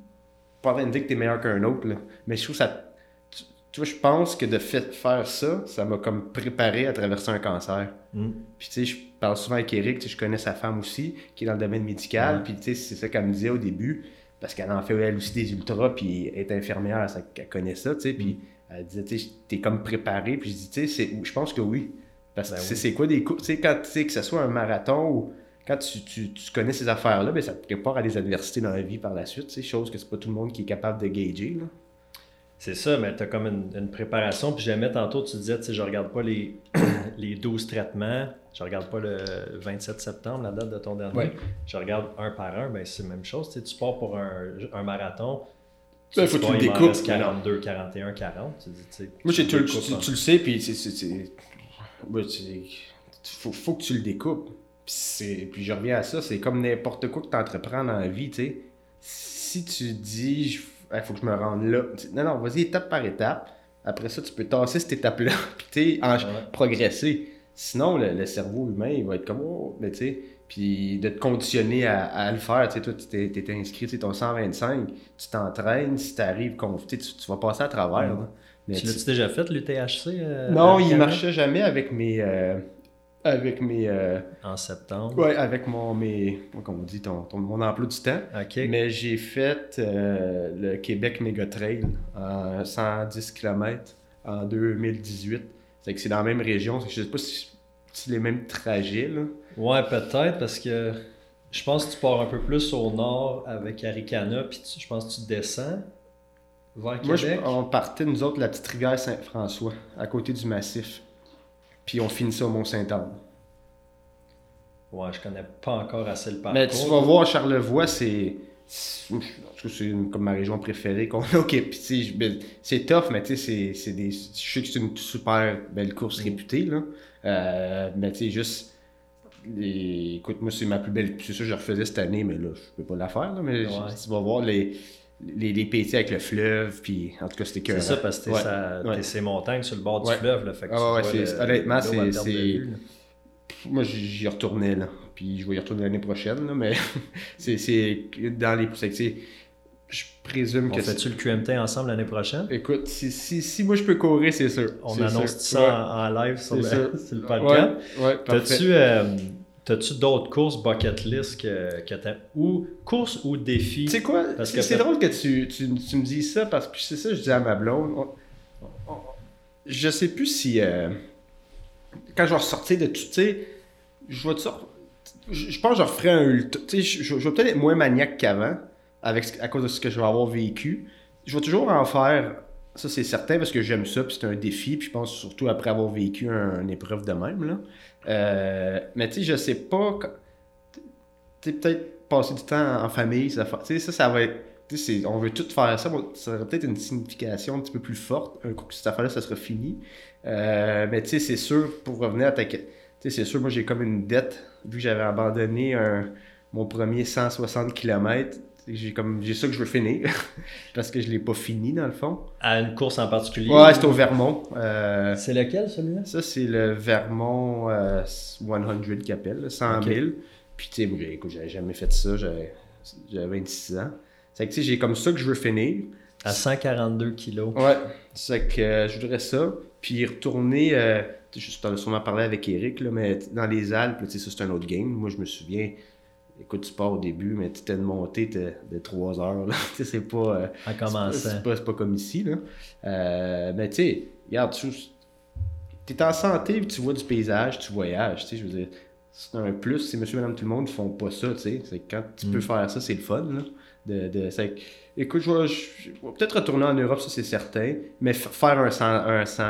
pas en de dire que t'es meilleur qu'un autre, là, mais je trouve que ça. tu- tu vois, je pense que de fait, faire ça, ça m'a comme préparé à traverser un cancer. Mm. Puis, tu sais, je parle souvent avec Eric, je connais sa femme aussi, qui est dans le domaine médical. Puis, tu sais, c'est ça qu'elle me disait au début, parce qu'elle en fait elle aussi des ultras, puis elle est infirmière, ça, qu'elle connaît ça, tu sais. Puis, elle disait, tu sais, t'es comme préparé. Puis, je dis, tu sais, je pense que oui. Parce que Ben c'est oui. c'est quoi des coups, tu sais, quand tu sais, que ce soit un marathon ou quand tu, tu- tu connais ces affaires-là, ben, ça te prépare à des adversités dans la vie par la suite, tu sais, chose que c'est pas tout le monde qui est capable de gager, là. C'est ça, mais tu as comme une, une préparation. Puis jamais tantôt, tu disais, tu sais, je regarde pas les, les 12 traitements, je regarde pas le 27 septembre, la date de ton dernier. Ouais. Je regarde un par un, ben c'est la même chose. Tu sais, tu pars pour un, un marathon. Ben, dis faut que tu le il découpes, reste mais non. 42, 41, 40. Tu dis, tu sais, Moi, tu, le- découpes, tu- tu le sais, puis ouais, c'est- faut, faut que tu le découpes. Puis, je reviens à ça, c'est comme n'importe quoi que tu entreprends dans la vie, tu sais. Si tu dis, il faut que je me rende là. Non, non, vas-y étape par étape. Après ça, tu peux tasser cette étape-là, puis en- Ouais. progresser. Sinon, le, le cerveau humain, il va être comme, oh, mais tu sais, puis de te conditionner à, à le faire. Tu sais, toi, tu t'es, inscrit, tu ton 125, tu t'entraînes, si t'arrives, conf- tu, tu, vas passer à travers. Là. Mais Tu tu- l'as-tu déjà fait, l'UTHC euh, non, il marchait jamais avec mes. euh, avec mes. euh, En septembre. ouais, avec mon. Mes, comment on dit, ton, ton- mon emploi du temps. OK. Mais j'ai fait euh, le Québec Mega Trail en 110 km en 2018. C'est que c'est dans la même région. Je sais pas si c'est les mêmes trajets, là. Ouais, peut-être, parce que je pense que tu pars un peu plus au nord avec Aricana, puis tu- je pense que tu descends vers Moi, je- Québec. on partait, nous autres, la petite rivière Saint-François, à côté du massif. Puis on finit ça au Mont-Saint-Anne. Ouais, je connais pas encore assez le parcours. Mais tu vas voir, Charlevoix, c'est. c'est- comme ma région préférée qu'on a ben, C'est tough, mais tu sais, c'est- c'est des. Je sais que c'est une super belle course réputée, là. Euh, mais tu sais, juste. les- Écoute, moi, c'est ma plus belle. C'est ça, je refaisais cette année, mais là, je peux pas la faire, là. Mais Ouais. tu vas voir les, les, les PT avec le fleuve, puis en tout cas, c'était que. C'est ça, parce que Ouais. Ouais. ces montagnes sur le bord Ouais. du fleuve, là, fait que Ah tu ouais, le- honnêtement, c'est-. Moi, j'y retournais, là. Puis je vais y retourner l'année prochaine, là, mais c'est c'est dans les. c'est Je présume On que. fait-tu le QMT ensemble l'année prochaine? Écoute, si, si, si moi je peux courir, c'est sûr. On annonce sûr. ça Ouais. en, en live sur le, sur le Ouais, podcast. ouais. T'as-tu euh, t'as-tu d'autres courses bucket list que, que t'as ou courses ou défis? Tu sais quoi? Parce C'est que c'est peut- drôle que tu, tu, tu me dises ça parce que c'est ça que je dis à ma blonde. On- on- je sais plus si. euh, quand je vais ressortir de tout, tu sais, je vais Je je pense que je referai un ultra. Tu sais, je, je- je vais peut-être être moins maniaque qu'avant avec, à cause de ce que je vais avoir vécu. Je vais toujours en faire. Ça, c'est certain parce que j'aime ça, puis c'est un défi, puis je pense surtout après avoir vécu un- une épreuve de même. Là. Euh, mais tu sais, je sais pas. tu sais, peut-être passer du temps en famille, ça, ça, ça va être. on veut tout faire ça, ça aurait peut-être une signification un petit peu plus forte. Un coup que cette affaire-là, ça sera fini. Euh, mais tu sais, c'est sûr, pour revenir à ta. que- Tu sais, c'est sûr, moi, j'ai comme une dette, vu que j'avais abandonné un- mon premier 160 km. J'ai comme j'ai ça que je veux finir parce que je l'ai pas fini dans le fond. À une course en particulier? Ouais, c'est au Vermont. Euh, C'est lequel celui-là? ça, c'est le Vermont euh, 100 qu'il appelle, là, 100 000. Ok. Puis, tu sais, écoute, j'avais jamais fait ça, j'avais j'avais 26 ans. C'est que, tu sais, j'ai comme ça que je veux finir. À 142 kilos. Ouais, c'est que euh, je voudrais ça. Puis retourner, euh, je t'en ai sûrement parlé avec Eric, là, mais dans les Alpes, tu sais, ça c'est un autre game. Moi, je me souviens, écoute, tu pars au début, mais tu t'es une montée de, de 3 heures. là. Tu sais, c'est pas. euh, pas- pas, pas comme ici, là. Euh, mais tu sais, regarde, tu es en santé, tu vois du paysage, tu voyages, tu sais, je veux dire, c'est un plus, c'est monsieur, madame, tout le monde, font pas ça, tu sais. C'est quand tu Mm. peux faire ça, c'est le fun, là. De, de, écoute, je vais, vais peut-être retourner en Europe, ça c'est certain, mais faire un 100, un 100,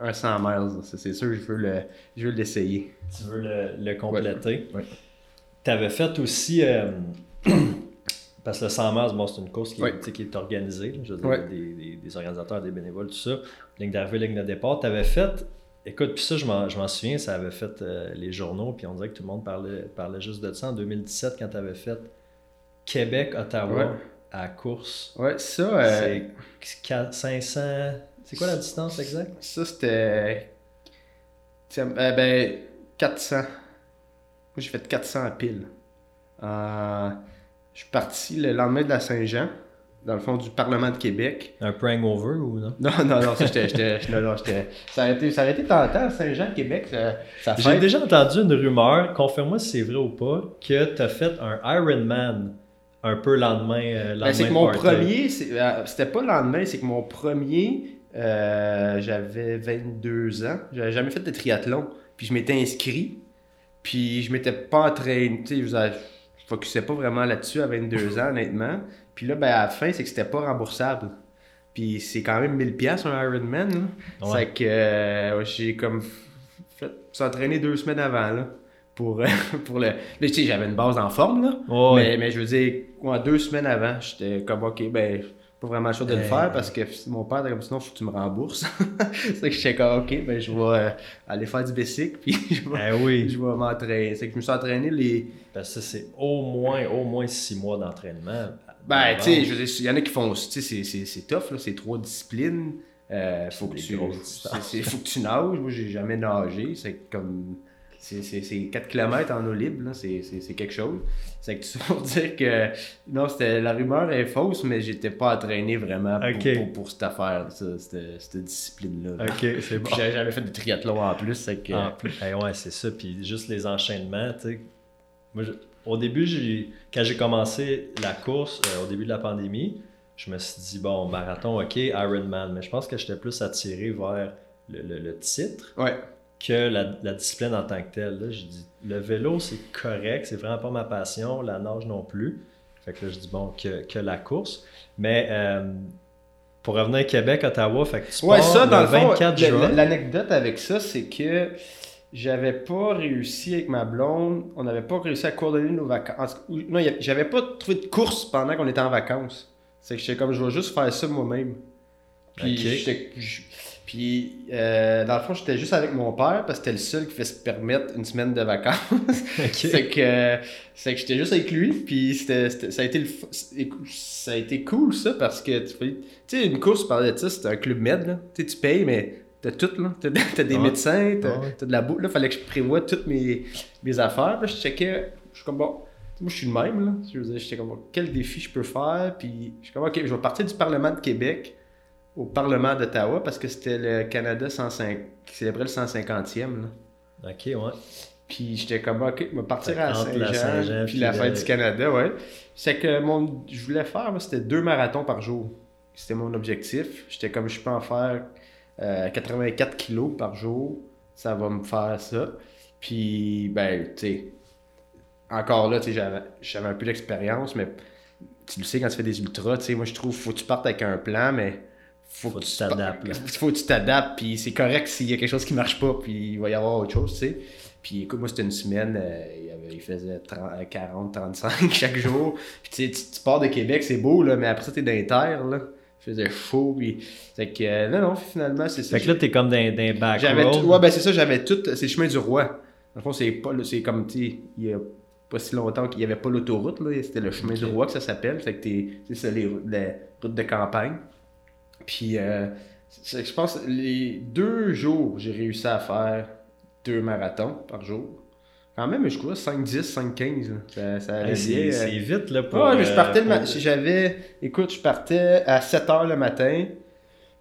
un 100 miles, c'est sûr, je veux le, je veux l'essayer. Tu veux le, le compléter? Ouais. Tu avais fait aussi. euh, parce que le 100 miles, bon, c'est une course qui, sais, qui est organisée. là, je veux dire, Ouais. des, des- des organisateurs, des bénévoles, tout ça. Ligne d'arrivée, ligne de départ. Tu avais fait. Écoute, puis ça, je m'en, souviens, ça avait fait euh, les journaux, puis on dirait que tout le monde parlait, parlait juste de ça en 2017 quand tu avais fait Québec-Ottawa Ouais. à la course. Ouais, ça, euh, C'est qua- 500. C'est quoi la distance exacte? ça c'était. euh, ben, 400. Moi, j'ai fait 400 à pile. Euh, je suis parti le lendemain de la Saint-Jean. dans le fond, du Parlement de Québec. Un prank over ou non? Non, non, non, ça, j'étais, non, non, ça aurait été, ça aurait été tentant, Saint-Jean, Québec, ça, ça J'ai déjà entendu une rumeur, confirme-moi si c'est vrai ou pas, que tu as fait un Ironman un peu lendemain. euh, lendemain Ben, c'est que mon party. premier, euh, c'était pas le lendemain, c'est que mon premier, euh, j'avais 22 ans, j'avais jamais fait de triathlon, puis je m'étais inscrit, puis je m'étais pas entraîné, tu sais, je je focusais pas vraiment là-dessus à 22 ans, honnêtement. Puis là, ben, à la fin, c'est que c'était pas remboursable. Puis c'est quand même 1000$ piastres, un Ironman. Ouais. C'est que euh, j'ai comme fait s'entraîner deux semaines avant, là. Pour, pour le. Mais tu sais, j'avais une base en forme, là. Ouais. Mais, mais je veux dire, ouais, deux semaines avant, j'étais comme, ok, ben, pas vraiment chaud de le Euh. faire parce que mon père était comme, sinon, faut que tu me rembourses. c'est que j'étais comme, ok, ben, je vais euh, aller faire du bicycle, puis je vais, Eh oui, je vais m'entraîner. C'est que je me suis entraîné les. parce que ça, c'est au moins, au moins six mois d'entraînement. Ben, tu sais, je veux dire, il y en a qui font, tu sais, c'est- tough, là, c'est trois disciplines. Euh, faut, que tu, faut que tu nages. Moi, j'ai jamais nagé. C'est comme. C'est c'est- c'est 4 km en eau libre. C'est quelque chose. C'est que tu vas dire que. Non, c'était la rumeur est fausse, mais j'étais pas entraîné vraiment pour, pour, pour cette affaire, ça, cette, cette discipline-là. là. Ok, c'est bon. Puis J'avais jamais fait de triathlon en plus. C'est que. En plus, eh ouais, c'est ça. Puis juste les enchaînements, tu sais. Moi, je- au début, quand j'ai commencé la course, euh, au début de la pandémie, je me suis dit, bon, marathon, ok, Ironman. Mais je pense que j'étais plus attiré vers le, le- le titre Ouais. Que la, la discipline en tant que telle. Là, j'ai dit, le vélo, c'est correct, c'est vraiment pas ma passion, la nage non plus. Fait que là, je dis, bon, que, que la course. Mais euh, pour revenir à Québec, Ottawa, fait que tu Ouais, pars ça, dans le le fond, 24 le- juin. l'anecdote avec ça, c'est que j'avais pas réussi avec ma blonde, on n'avait pas réussi à coordonner nos vacances. Non, j'avais pas trouvé de course pendant qu'on était en vacances. C'est que j'étais comme, je vais juste faire ça moi-même. Puis, j'étais- puis euh, dans le fond, j'étais juste avec mon père parce que c'était le seul qui fait se permettre une semaine de vacances. C'est que, c'est que j'étais juste avec lui, puis c'était, c'était- ça, a été le, ça a été cool ça, parce que tu sais, une course, je parlais de ça, c'était un club med, là. Tu payes, mais t'as tout, là. T'as, t'as des Ouais. médecins, t'as, Ouais. t'as de la bouffe, là. Fallait que je prévoie toutes mes, mes affaires, puis je checkais, je suis comme bon. Moi, je suis le même, là. Je j'étais comme, bon, quel défi je peux faire? Puis, je suis comme, ok, je vais partir du Parlement de Québec au Parlement d'Ottawa parce que c'était le Canada 105, qui célébrait le 150e, là. Ok, ouais. Puis j'étais comme, ok, je vais partir à Saint-Jean, puis puis la le- fête du Canada, ouais. C'est que mon, je voulais faire, c'était deux marathons par jour. C'était mon objectif. J'étais comme, je peux en faire euh, 84 kilos par jour. Ça va me faire ça. Puis, ben, tu sais, encore là, tu sais, j'avais j'avais un peu d'expérience, mais tu le sais, quand tu fais des ultras, tu sais, moi, je trouve, faut que tu partes avec un plan, mais faut, Faut que tu t'adaptes, faut que tu t'adaptes, puis c'est correct s'il y a quelque chose qui marche pas, puis il va y avoir autre chose, tu sais. Puis écoute, moi, c'était une semaine, euh, il, faisait 30, euh, 40, 35 chaque jour. Puis tu sais, tu, pars de Québec, c'est beau, là, mais après ça, t'es dans les terres, là. Il faisait chaud, puis... Fait que, euh, non, non, finalement, c'est ça. Fait que là, t'es comme dans, dans un back J'avais road. tout- ouais, ben c'est ça, j'avais tout. C'est le chemin du roi. Dans le fond, c'est pas, c'est comme, tu sais, il y a pas si longtemps qu'il n'y avait pas l'autoroute, là. C'était le chemin du roi que ça s'appelle. Fait que t'es, c'est ça, les routes de campagne. Puis, euh, je pense, les deux jours, j'ai réussi à faire deux marathons par jour. Quand même, je crois, 5-10, 5-15, là. Ça, ça allait Hey, c'est euh, vite, là, pour... Ouais, mais je partais le euh, ma- pour- J'avais. Écoute, je partais à 7h le matin.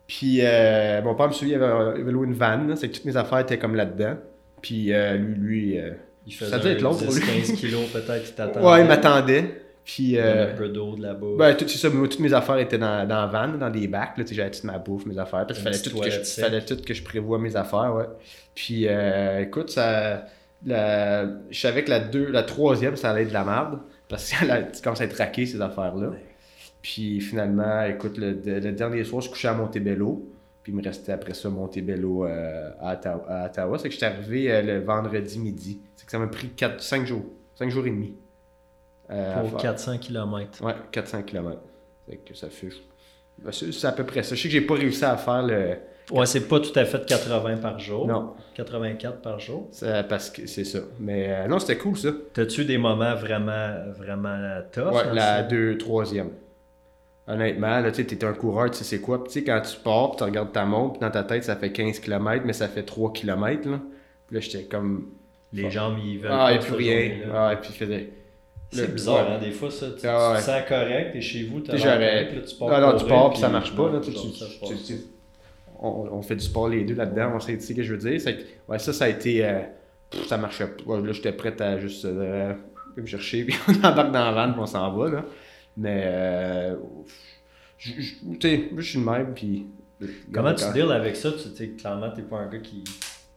Puis euh, mon père me suivait, il avait, il avait loué une van. là, C'est que toutes mes affaires étaient comme là-dedans. Puis euh, lui, lui. euh, Il Ça faisait devait être long pour lui. 15 kilos peut-être, il t'attendait. ouais, il m'attendait. Puis. Euh, un peu d'eau de là-bas. ben, tout, c'est ça, toutes mes affaires étaient dans, dans la van, dans des bacs. Là, j'avais toute ma bouffe, mes affaires. Parce qu'il fallait tout, que je, fallait tout que je prévoie mes affaires, ouais. Puis, euh, écoute, ça. La, je savais que la, deux, la troisième, ça allait être de la merde. Parce que là, tu commences à être raqué, ces affaires-là. Ouais. Puis finalement, écoute, le, le dernier soir, je couchais à Montebello. Puis il me restait après ça Montebello euh, à, Ottawa, à Ottawa. C'est que j'étais arrivé euh, le vendredi midi. C'est que ça m'a pris 4, 5 jours. 5 jours et demi. Euh, pour faire. 400 km. Ouais, 400 km. Fait que ça fait. Ben, C'est à peu près ça. Je sais que j'ai pas réussi à faire le. Ouais, c'est pas tout à fait 80 par jour. Non, 84 par jour. c'est parce que c'est ça. Mais euh, non, c'était cool ça. T'as-tu des moments vraiment, vraiment tough? Ouais, dans la deux, troisième. Honnêtement, là, tu sais, t'es un coureur, tu sais c'est quoi? Puis, tu sais, quand tu pars, puis tu regardes ta montre, puis dans ta tête, ça fait 15 km, mais ça fait 3 km, là. Puis là, j'étais comme... Les jambes, ils veulent Ah, plus cette rien. Ah, et puis faisait... C'est bizarre, hein, des fois, ça. Tu, Ah ouais. tu te sens correct, t'es chez vous, t'as Tu correct, là, pars Ah non, tu pars puis ça marche pas. Là, tu- tu- on, on fait du sport les deux là-dedans, on sait tu sais ce que je veux dire. C'est ouais, ça, ça a été. euh, pff, ça marchait pas. Ouais, là, j'étais prêt à juste euh, me chercher, puis on embarque dans la van, puis on s'en va. Là. Mais. Euh, tu sais, moi, je suis le même, puis. Comment tu deals avec ça? Tu sais, clairement, t'es pas un gars qui,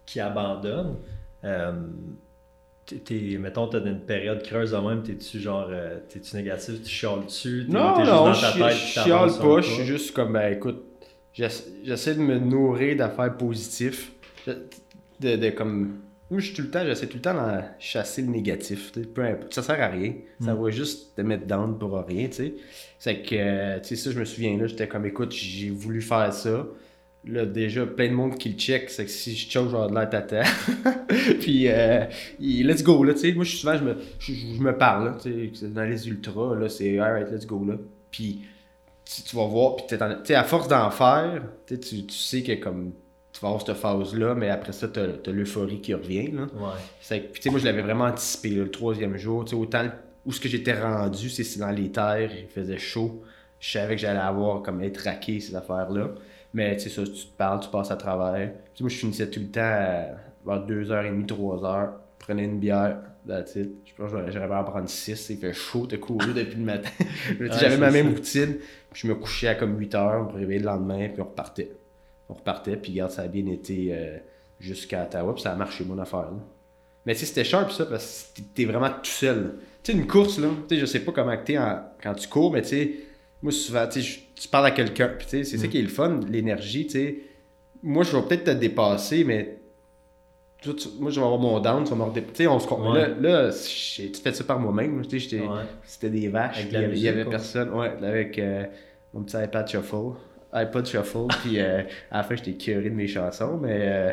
qui abandonne. T'es- mettons, t'as une période creuse de même, t'es-tu genre, euh, t'es-tu négatif, tu chiales dessus, t'es Non, t'es juste non, dans je ta tête, je chiale pas, je suis juste comme, ben écoute, j'essa- j'essaie de me nourrir d'affaires positives. De, de comme. Moi, je suis tout le temps, j'essaie tout le temps de chasser le négatif. Peu importe, ça sert à rien. Ça Mm. va juste te mettre down pour rien, tu sais. C'est que, tu sais, ça, je me souviens là, j'étais comme, écoute, j'ai voulu faire ça. Là, déjà, plein de monde qui le check, c'est que si je choke, genre de l'air tata. Puis, euh, let's go, là, tu sais. Moi, je suis souvent, je me, je, je me parle, là, tu sais. Dans les ultras, là, c'est alright, let's go, là. Puis, tu, tu vas voir, puis tu sais, à force d'en faire, tu, sais, tu tu sais que comme tu vas avoir cette phase-là, mais après ça, t'as as, l'euphorie qui revient, là. Ouais. Puis, tu sais, moi, je l'avais vraiment anticipé, là, le troisième jour. Tu sais, autant où ce que j'étais rendu, c'est c'est dans les terres, il faisait chaud. Je savais que j'allais avoir comme être raqué, ces affaires-là. Mais tu sais, ça, tu te parles, tu passes à travers. Moi, je finissais tout le temps à vers 2h30, 3h. Prenais une bière, that's it. Je pense que j'aurais- pas en prendre 6. Il fait chaud, t'as couru depuis le matin. Ouais, J'avais ma même ça. routine. Puis je me couchais à comme 8h, on me réveillait le lendemain, puis on repartait. On repartait, puis regarde, ça a bien été euh, jusqu'à Ottawa, puis ça a marché, mon affaire. là. Mais tu sais, c'était sharp ça, parce que t'es- vraiment tout seul. Tu sais, une course, là, tu sais, je sais pas comment t'es quand tu cours, mais tu sais, moi, souvent, tu sais, je- tu parles à quelqu'un, tu c'est ça Mm. qui est le fun, l'énergie, tu sais. Moi, je vais peut-être te dépasser, mais tu- moi, je vais avoir mon down, tu vas me redépasser. Tu on se. Ouais. Là, là j'ai tout fait ça par moi-même, tu Ouais. c'était des vaches, il y avait- il y avait musique, quoi. personne, ouais, avec euh, mon petit iPad Shuffle. iPod Shuffle, puis euh, à la fin, j'étais curé de mes chansons, mais. euh,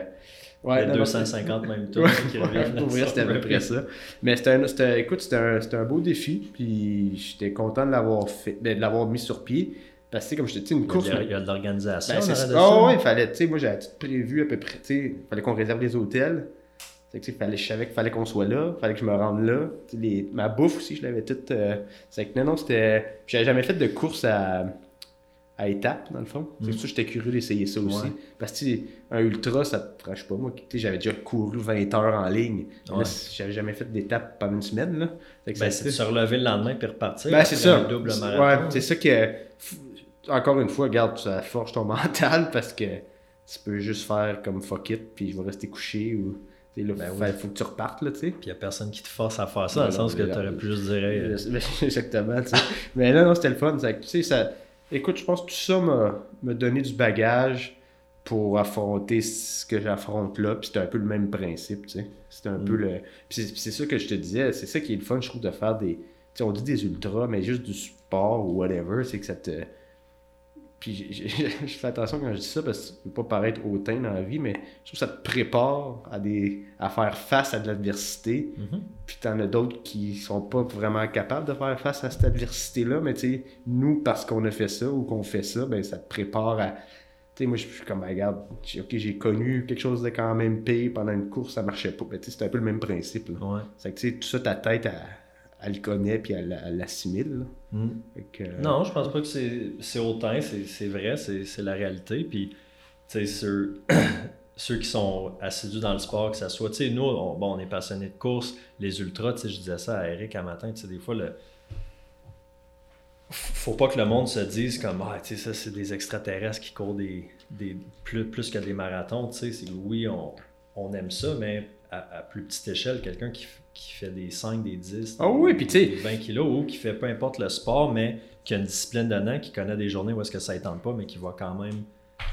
Il y ouais, a non, non, 250 même tout Ouais, qui ouais, reviennent. pour vrai, c'était à peu près ça. Mais c'était écoute, c'était un, c'était un beau défi, puis j'étais content de l'avoir fait, ben, de l'avoir mis sur pied. Parce que, comme je te dis, une Il course. il y a de l'organisation. Ben, ça. ouais, il fallait, tu sais, moi j'avais tout prévu à peu près, tu sais, fallait qu'on réserve les hôtels. C'est que, fallait, je savais qu'il fallait qu'on soit là, fallait que je me rende là. Les- ma bouffe aussi, je l'avais toute. euh, c'est que non, non, c'était. J'avais jamais fait de course à, à étapes, dans le fond. C'est Mm. pour ça que j'étais curieux d'essayer ça aussi. Ouais. Parce que, un ultra, ça te franchit pas. Moi, tu sais, j'avais déjà couru 20 heures en ligne. Ouais. j'avais jamais fait d'étape pendant une semaine, là. Ben, c'est de se relever le lendemain puis repartir. ben, c'est ça. Un double C'est- marathon. Ouais, c'est ça que. Encore une fois, regarde, ça forge ton mental parce que tu peux juste faire comme fuck it, puis je vais rester couché ou. Là, Ben faut, oui. faut que tu repartes, là, tu sais. Puis il n'y a personne qui te force à faire ça, dans le sens que tu aurais pu juste dire. Exactement, tu sais. Mais là, non, c'était le fun. Tu sais, ça. Écoute, je pense que tout ça m'a donné du bagage pour affronter ce que j'affronte là. Puis c'était un peu le même principe, tu sais. C'était un Mm. peu le. Puis c'est puis c'est ça que je te disais, c'est ça qui est le fun, je trouve, de faire des. Tu sais, on dit des ultras, mais juste du sport ou whatever, c'est que ça te. Puis je fais attention quand je dis ça parce que ça peut pas paraître hautain dans la vie, mais je trouve que ça te prépare à, des, à faire face à de l'adversité. mhm. Puis t'en as d'autres qui sont pas vraiment capables de faire face à cette adversité-là, mais tu sais, nous, parce qu'on a fait ça ou qu'on fait ça, ben ça te prépare à. Tu sais, moi, je suis comme, ben, regarde, j'ai- ok, j'ai connu quelque chose de quand même pire pendant une course, ça marchait pas. Ben, tu sais, c'est un peu le même principe. Ouais. C'est que, tu sais, tout ça, ta tête, elle, elle le connaît puis elle elle l'assimile. Euh, Non, je pense pas que c'est hautain, c'est vrai, c'est la réalité. Puis, tu sais, ceux, qui sont assidus dans le sport, que ça soit, tu sais, nous, on, bon, on est passionnés de course, les ultras, tu sais, je disais ça à Eric un matin, tu sais, des fois, le. Faut pas que le monde se dise comme, ah, tu sais, ça, c'est des extraterrestres qui courent des, plus, plus que des marathons, tu sais, oui, on, aime ça, mais à, à plus petite échelle, quelqu'un qui, qui fait des 5, des 10, Ah oui, des- puis des 20 kilos, ou qui fait peu importe le sport, mais qui a une discipline dedans, qui connaît des journées où est-ce que ça ne tente pas, mais qui va quand même.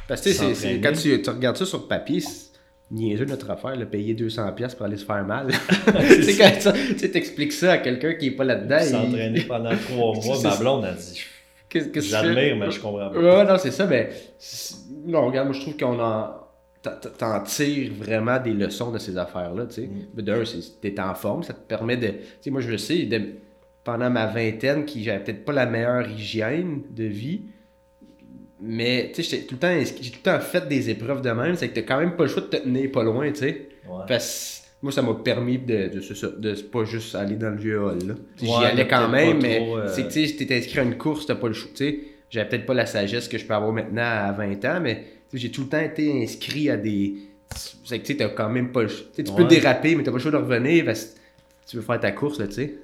Parce que tu sais, c'est- c'est- s'entraîner. quand tu, tu regardes ça sur papier, c'est niaiseux notre affaire, le payer 200$ pour aller se faire mal. tu sais, quand ça- tu t'expliques ça à quelqu'un qui est pas là-dedans. il- S'entraîner pendant trois mois, C'est ma blonde a dit? J'admire, mais je comprends pas. Ouais, non, c'est ça, mais. c'est- Non, regarde, moi, je trouve qu'on en. T'en- tires vraiment des leçons de ces affaires-là, tu sais. Mm. D'un, t'es en forme, ça te permet de. Tu sais, moi, je le sais, de- pendant ma vingtaine, qui j'avais peut-être pas la meilleure hygiène de vie, mais, tu sais, j'ai tout le temps fait des épreuves de même, c'est que t'as quand même pas le choix de te tenir pas loin, tu sais. Ouais. Parce moi, ça m'a permis de, de, de, de pas juste aller dans le vieux hall. là. J'y Ouais, allais quand même, mais euh, c'est que tu sais, t'es inscrit à une course, t'as pas le choix. Tu sais, j'avais peut-être pas la sagesse que je peux avoir maintenant à 20 ans, mais j'ai tout le temps été inscrit à des. C'est que tu sais, t'as quand même pas le choix. Tu peux déraper, mais t'as pas le choix de revenir parce que tu veux faire ta course, là, tu sais.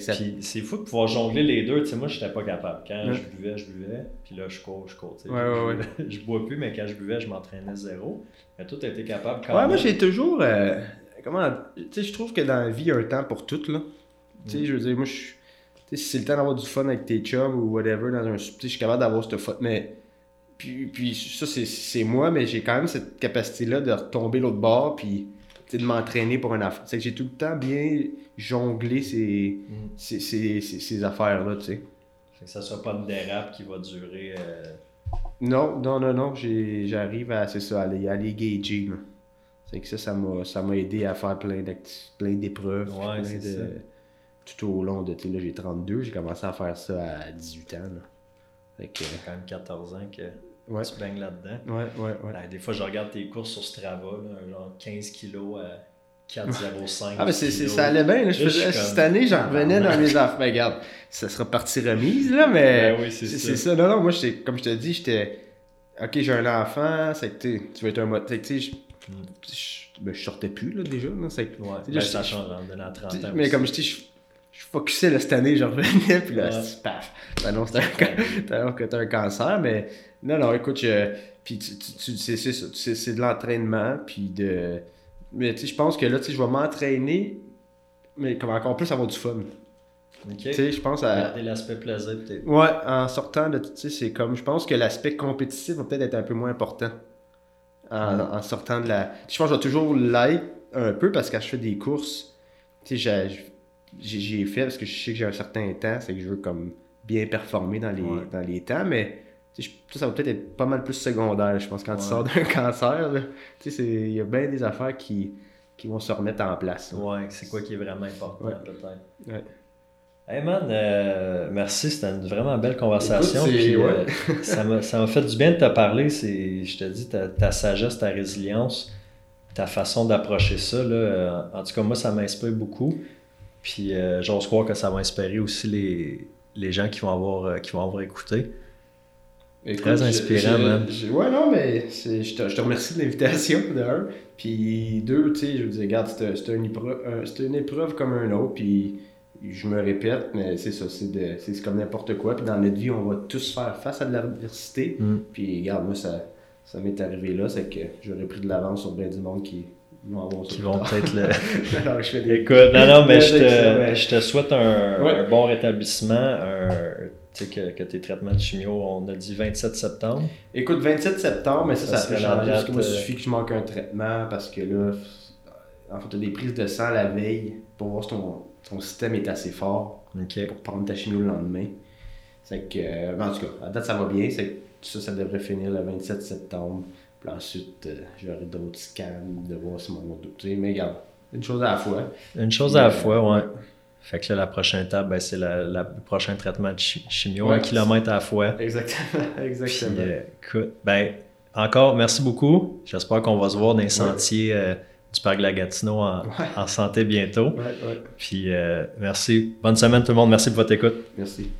Ça- c'est fou de pouvoir jongler les deux. Tu sais, moi, j'étais pas capable. Quand Ouais. je buvais, je buvais. Puis là, je cours, je cours. tu sais. Ouais, ouais, je, bois plus, mais quand je buvais, je m'entraînais zéro. Mais toi, t'as été capable quand Ouais, même. moi j'ai toujours. euh, comment. Tu sais, je trouve que dans la vie, il y a un temps pour tout, là. Tu sais, je veux dire, moi, je. Tu sais, si c'est le temps d'avoir du fun avec tes chums ou whatever, dans un. Tu sais, je suis capable d'avoir cette fun. Mais. Puis, puis ça, c'est- c'est moi, mais j'ai quand même cette capacité-là de retomber l'autre bord, puis. de m'entraîner pour un affaire. C'est que j'ai tout le temps bien jonglé ces, Mm. ces, ces, ces- ces affaires-là, tu sais. Fait que ça soit pas une dérape qui va durer. euh, Non, non, non, non, j'ai- j'arrive à, c'est ça, aller, aller gager, là. C'est que ça, ça m'a, ça m'a aidé à faire plein d'épreuves. Ouais, plein de, ça. Tout au long de, tu sais, là, j'ai 32, j'ai commencé à faire ça à 18 ans, là. Fait que, quand même 14 ans que ouais, tu baignes là-dedans. ouais, ouais, ouais. Ouais, des fois, je regarde tes courses sur Strava, là, genre 15 kilos à 4,05 Ah, mais c'est, ça allait bien, là. Je faisais, je cette année, j'en revenais dans mes affaires. Mais regarde, ça sera partie remise, là, mais. Ben oui, c'est c'est, ça. c'est ça. Non, non, moi, j'étais- comme je te dis, j'étais. Ok, j'ai un enfant, c'est que tu sais, tu veux être un mot. Tu sais, je, je, ben, je sortais plus, là, déjà. Là, c'est que- Ouais, ben, ça je- change en donnant 30 ans. Mais aussi. comme je dis, je, focusais là, cette année, je revenais, puis là, Ouais. paf. T'annonces que t'as un can- t'annonces que t'as un cancer, mais non, non, écoute, je, puis tu, tu- tu- c'est, c'est, c'est, c'est de l'entraînement, puis de. Mais tu sais, je pense que là, tu sais, je vais m'entraîner, mais comme encore plus avoir du fun. Tu sais, je pense à. Garder l'aspect plaisir, peut-être. Ouais, en sortant de. Tu sais, c'est comme. Je pense que l'aspect compétitif va peut-être être un peu moins important. En, Mm. en sortant de la. Je pense que je vais toujours l'être un peu parce que quand je fais des courses, tu sais, j'ai- j'ai fait parce que je sais que j'ai un certain temps, c'est que je veux comme bien performer dans les, Ouais. dans les temps, mais je- ça, ça va peut-être être pas mal plus secondaire, je pense, quand tu sors d'un cancer. il y a bien des affaires qui, qui vont se remettre en place. là. Ouais, c'est quoi qui est vraiment important, Ouais. peut-être. Ouais. Hey man, euh, merci, c'était une vraiment belle conversation. Écoute, puis, euh, ça m'a fait du bien de te parler. Je te dis, ta, ta sagesse, ta résilience, ta façon d'approcher ça. Là, euh, en tout cas, moi, ça m'inspire beaucoup. Puis euh, j'ose croire que ça va inspirer aussi les, les gens qui vont avoir, euh, qui vont avoir écouté. Écoute, Très inspirant, je- ouais, non, mais c'est- je te, je te remercie de l'invitation, de un. Puis deux, tu sais, je veux dire, regarde, c'était c'était une, épreuve- un- c'était une épreuve comme un autre. Puis je me répète, mais c'est ça, c'est de- c'est c'est comme n'importe quoi. Puis dans notre vie, on va tous faire face à de l'adversité. Mm. Puis regarde, moi, ça, ça m'est arrivé là, c'est que j'aurais pris de l'avance sur bien du monde qui ça Qui vont peut-être le. Alors, je fais des... Écoute, non, non, mais je te, je te souhaite un, Ouais. un bon rétablissement. Un, tu sais, que, que tes traitements de chimio, on a dit 27 septembre. Écoute, 27 septembre, mais ça, Ça ça, peut changer parce que moi, il euh, suffit que je manque un traitement parce que là, en fait, tu as des prises de sang la veille pour voir si ton, ton système est assez fort pour prendre ta chimio le lendemain. C'est que, en tout cas, à date, ça va bien. C'est que ça, ça devrait finir le 27 septembre. Puis ensuite, euh, j'aurai d'autres scans de voir si mon sais, mais regarde, une chose à la fois. Une chose à la Euh, fois, ouais. Fait que là, la prochaine étape, ben, c'est le prochain traitement de chi- chimio, Ouais. un kilomètre à la fois. Exactement. Puis, Exactement. euh, écoute, ben, encore, merci beaucoup. J'espère qu'on va se voir dans les sentiers euh, du parc de la Gatineau en, Ouais. en santé bientôt. Puis, euh, merci. Bonne semaine tout le monde. Merci pour votre écoute. Merci.